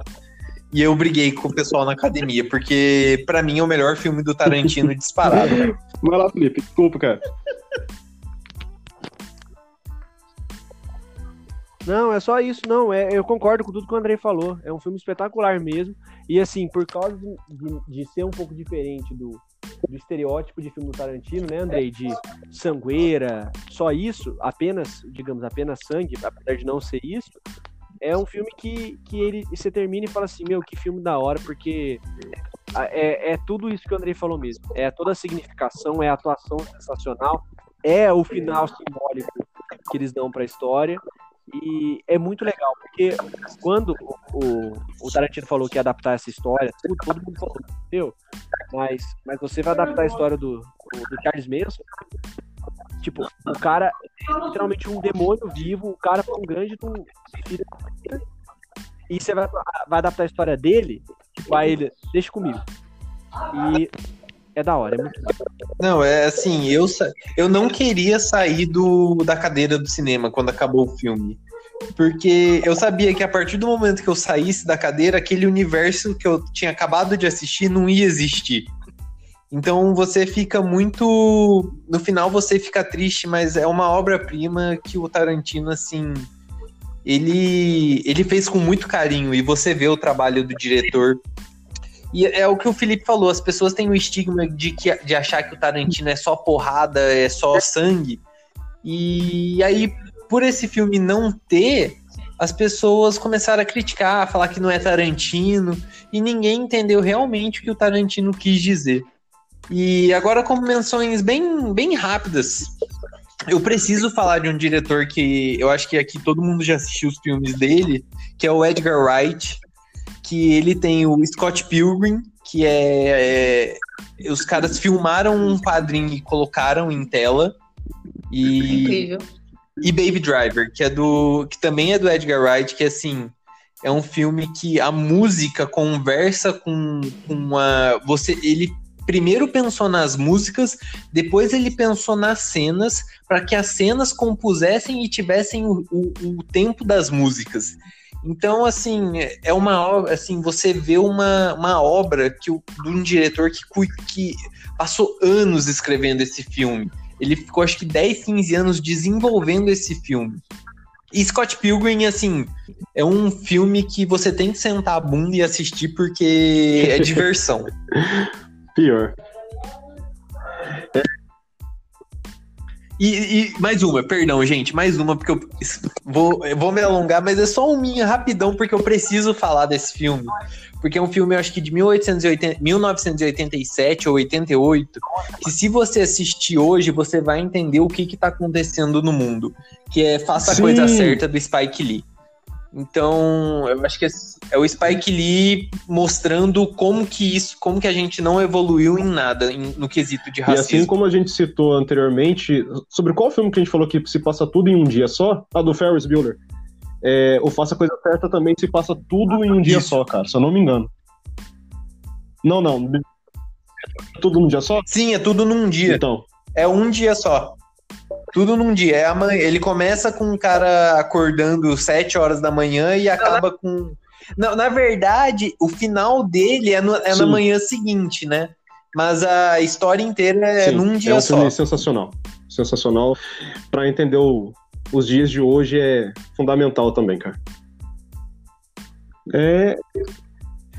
E eu briguei com o pessoal na academia, porque para mim é o melhor filme do Tarantino disparado. Vai lá, Felipe. Desculpa, cara. Não, é só isso, não. É, eu concordo com tudo que o Andrei falou. É um filme espetacular mesmo. E assim, por causa de, de, de ser um pouco diferente do, do estereótipo de filme do Tarantino, né, Andrei? De sangueira, só isso, apenas, digamos, apenas sangue, apesar de não ser isso. É um filme que, que ele você termina e fala assim, meu, que filme da hora, porque é, é tudo isso que o Andrei falou mesmo. É toda a significação, é a atuação sensacional, é o final simbólico que eles dão para a história e é muito legal, porque quando o, o, Tarantino falou que ia adaptar essa história, tudo, todo mundo falou, entendeu? Mas, mas você vai adaptar a história do, do, do Charles Manson, tipo, o cara é literalmente um demônio vivo, o cara foi um grande filho e você vai, vai adaptar a história dele, tipo, a ele, deixa comigo. E é da hora, é muito bom. Não, é assim, eu, eu não queria sair do, da cadeira do cinema quando acabou o filme. Porque eu sabia que a partir do momento que eu saísse da cadeira, aquele universo que eu tinha acabado de assistir não ia existir. Então você fica muito. No final você fica triste, mas é uma obra-prima que o Tarantino, assim. Ele, ele fez com muito carinho e você vê o trabalho do diretor e é o que o Felipe falou, as pessoas têm o estigma de, que, de achar que o Tarantino é só porrada, é só sangue. E aí, por esse filme não ter, as pessoas começaram a criticar, a falar que não é Tarantino, e ninguém entendeu realmente o que o Tarantino quis dizer. E agora, como menções bem, bem rápidas, eu preciso falar de um diretor que eu acho que aqui todo mundo já assistiu os filmes dele, que é o Edgar Wright que ele tem o Scott Pilgrim, que é, é os caras filmaram um quadrinho e colocaram em tela. E, Incrível. E Baby Driver, que é do que também é do Edgar Wright, que assim, é um filme que a música conversa com, com uma você ele primeiro pensou nas músicas, depois ele pensou nas cenas, para que as cenas compusessem e tivessem o, o, o tempo das músicas. Então, assim, é uma obra, assim, você vê uma, uma obra que o, de um diretor que, que passou anos escrevendo esse filme. Ele ficou, acho que, 10, 15 anos desenvolvendo esse filme. E Scott Pilgrim, assim, é um filme que você tem que sentar a bunda e assistir porque é diversão. Pior. E, e mais uma, perdão, gente, mais uma, porque eu vou, eu vou me alongar, mas é só um minha rapidão, porque eu preciso falar desse filme. Porque é um filme, eu acho que de 1880, 1987 ou 88, que se você assistir hoje, você vai entender o que que tá acontecendo no mundo. Que é Faça Sim. a Coisa Certa do Spike Lee. Então, eu acho que é- é o Spike Lee mostrando como que isso, como que a gente não evoluiu em nada em- no quesito de E assim racismo. como a gente citou anteriormente, sobre qual filme que a gente falou que se passa tudo em um dia só? Ah, do Ferris Bueller. É, o Faça a Coisa Certa também se passa tudo em um dia Isso. só, cara, se eu não me engano. Não, não. Tudo num dia só? Sim, é tudo num dia. Então. É um dia só. Tudo num dia. É a man- Ele começa com um cara acordando 7 horas da manhã e acaba com. Não, na verdade, o final dele é, no- é na manhã seguinte, né? Mas a história inteira é sim, num dia é um só. filme sensacional. Sensacional. Pra entender o- os dias de hoje é fundamental também, cara. É,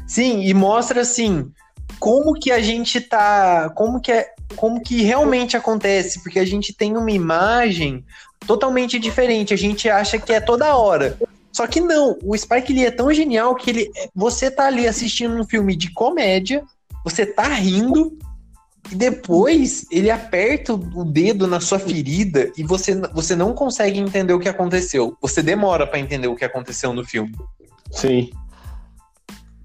Sim, e mostra assim como que a gente tá, como que é, como que realmente acontece, porque a gente tem uma imagem totalmente diferente, a gente acha que é toda hora. Só que não, o Spike Lee é tão genial que ele você tá ali assistindo um filme de comédia, você tá rindo e depois ele aperta o dedo na sua ferida e você, você não consegue entender o que aconteceu. Você demora pra entender o que aconteceu no filme. Sim.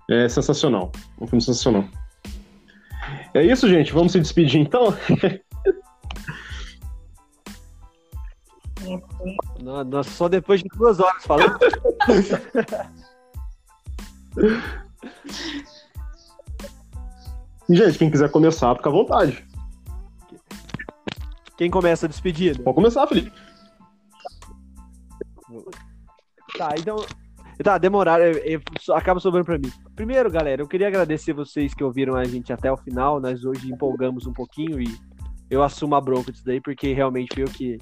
É sensacional. Um filme sensacional. É isso, gente. Vamos se despedir então? No- Nossa, só depois de duas horas falando. Gente, quem quiser começar, fica à vontade. Quem começa a despedida? Pode começar, Felipe. Tá, então. Tá, demorar, acaba sobrando pra mim. Primeiro, galera, eu queria agradecer vocês que ouviram a gente até o final. Nós hoje empolgamos um pouquinho e eu assumo a bronca disso daí, porque realmente fui eu que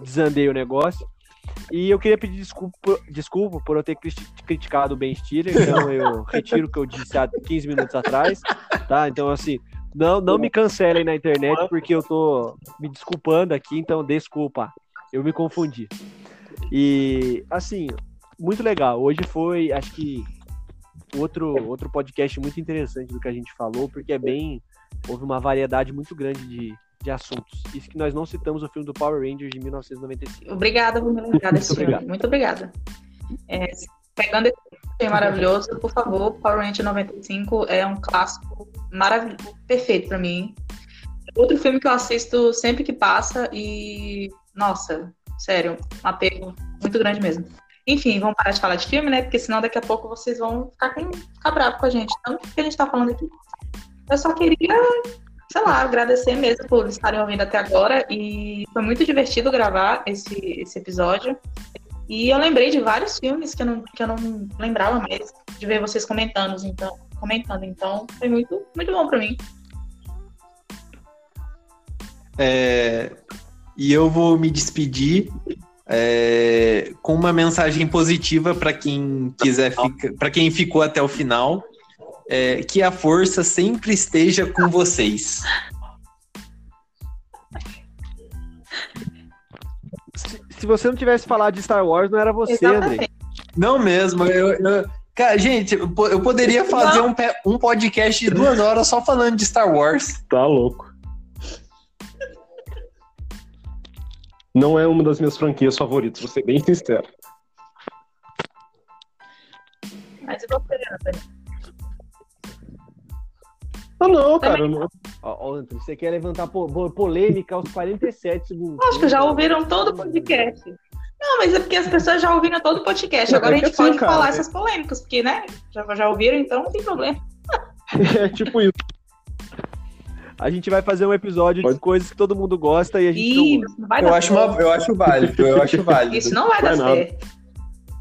desandei o negócio. E eu queria pedir desculpa, desculpa por eu ter criti- criticado o Ben Stiller, então eu retiro o que eu disse há 15 minutos atrás, tá? Então, assim, não, não me cancelem na internet, porque eu tô me desculpando aqui, então desculpa, eu me confundi. E, assim, muito legal. Hoje foi, acho que, outro, outro podcast muito interessante do que a gente falou, porque é bem. Houve uma variedade muito grande de, de assuntos. Isso que nós não citamos o filme do Power Rangers de 1995. Obrigada por me lembrar desse Muito filme. obrigado. Muito obrigada. É, pegando esse filme maravilhoso, por favor, Power Rangers 95 é um clássico maravilhoso, perfeito pra mim. Outro filme que eu assisto sempre que passa e, nossa, sério, um apego muito grande mesmo. Enfim, vamos parar de falar de filme, né? Porque senão daqui a pouco vocês vão ficar, com, ficar bravos com a gente. Tanto que a gente tá falando aqui. Eu só queria sei lá, agradecer mesmo por estarem ouvindo até agora. E foi muito divertido gravar esse, esse episódio. E eu lembrei de vários filmes que eu não, que eu não lembrava mais de ver vocês comentando, então, comentando. Então, foi muito, muito bom pra mim. É, e eu vou me despedir é, com uma mensagem positiva para quem quiser ficar, para quem ficou até o final, é, que a força sempre esteja com vocês. Se, se você não tivesse falado de Star Wars, não era você, André. Não mesmo, eu, eu- cara, gente, eu po- eu poderia fazer um, um podcast de duas horas só falando de Star Wars. Tá louco. Não é uma das minhas franquias favoritas, vou ser bem sincero. Mas você, Anthony? Ah, não, cara. não- Ó, Anthony, você quer levantar po- po- polêmica aos 47 segundos. Acho que já ouviram todo o podcast. Não, mas é porque as pessoas já ouviram todo o podcast. Não, Agora é a gente assim, pode cara, falar é- essas polêmicas, porque, né? Já, já ouviram, então não tem problema. É tipo isso. A gente vai fazer um episódio Pode. de coisas que todo mundo gosta e a gente E não vai Eu dar acho, uma, eu acho válido, eu acho válido. Isso não vai dar certo.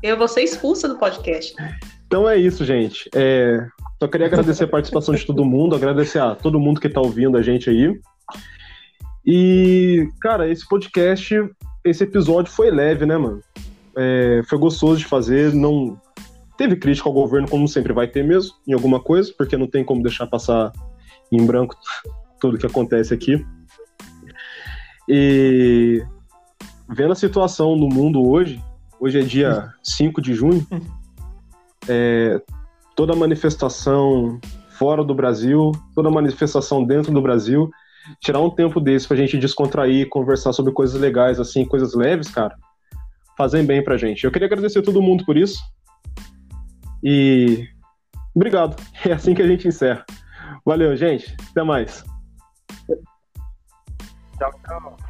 Eu vou ser expulsa do podcast. Então é isso, gente. É, Só queria agradecer a participação de todo mundo, agradecer a todo mundo que tá ouvindo a gente aí. E, cara, esse podcast, esse episódio foi leve, né, mano? É, foi gostoso de fazer, não teve crítica ao governo, como sempre vai ter mesmo, em alguma coisa, porque não tem como deixar passar em branco tudo que acontece aqui. E vendo a situação no mundo hoje, hoje é dia 5 de junho, é, toda manifestação fora do Brasil, toda manifestação dentro do Brasil, tirar um tempo desse pra gente descontrair, conversar sobre coisas legais, assim, coisas leves, cara, fazem bem pra gente. Eu queria agradecer a todo mundo por isso. E obrigado. É assim que a gente encerra. Valeu, gente. Até mais. Tchau, tchau.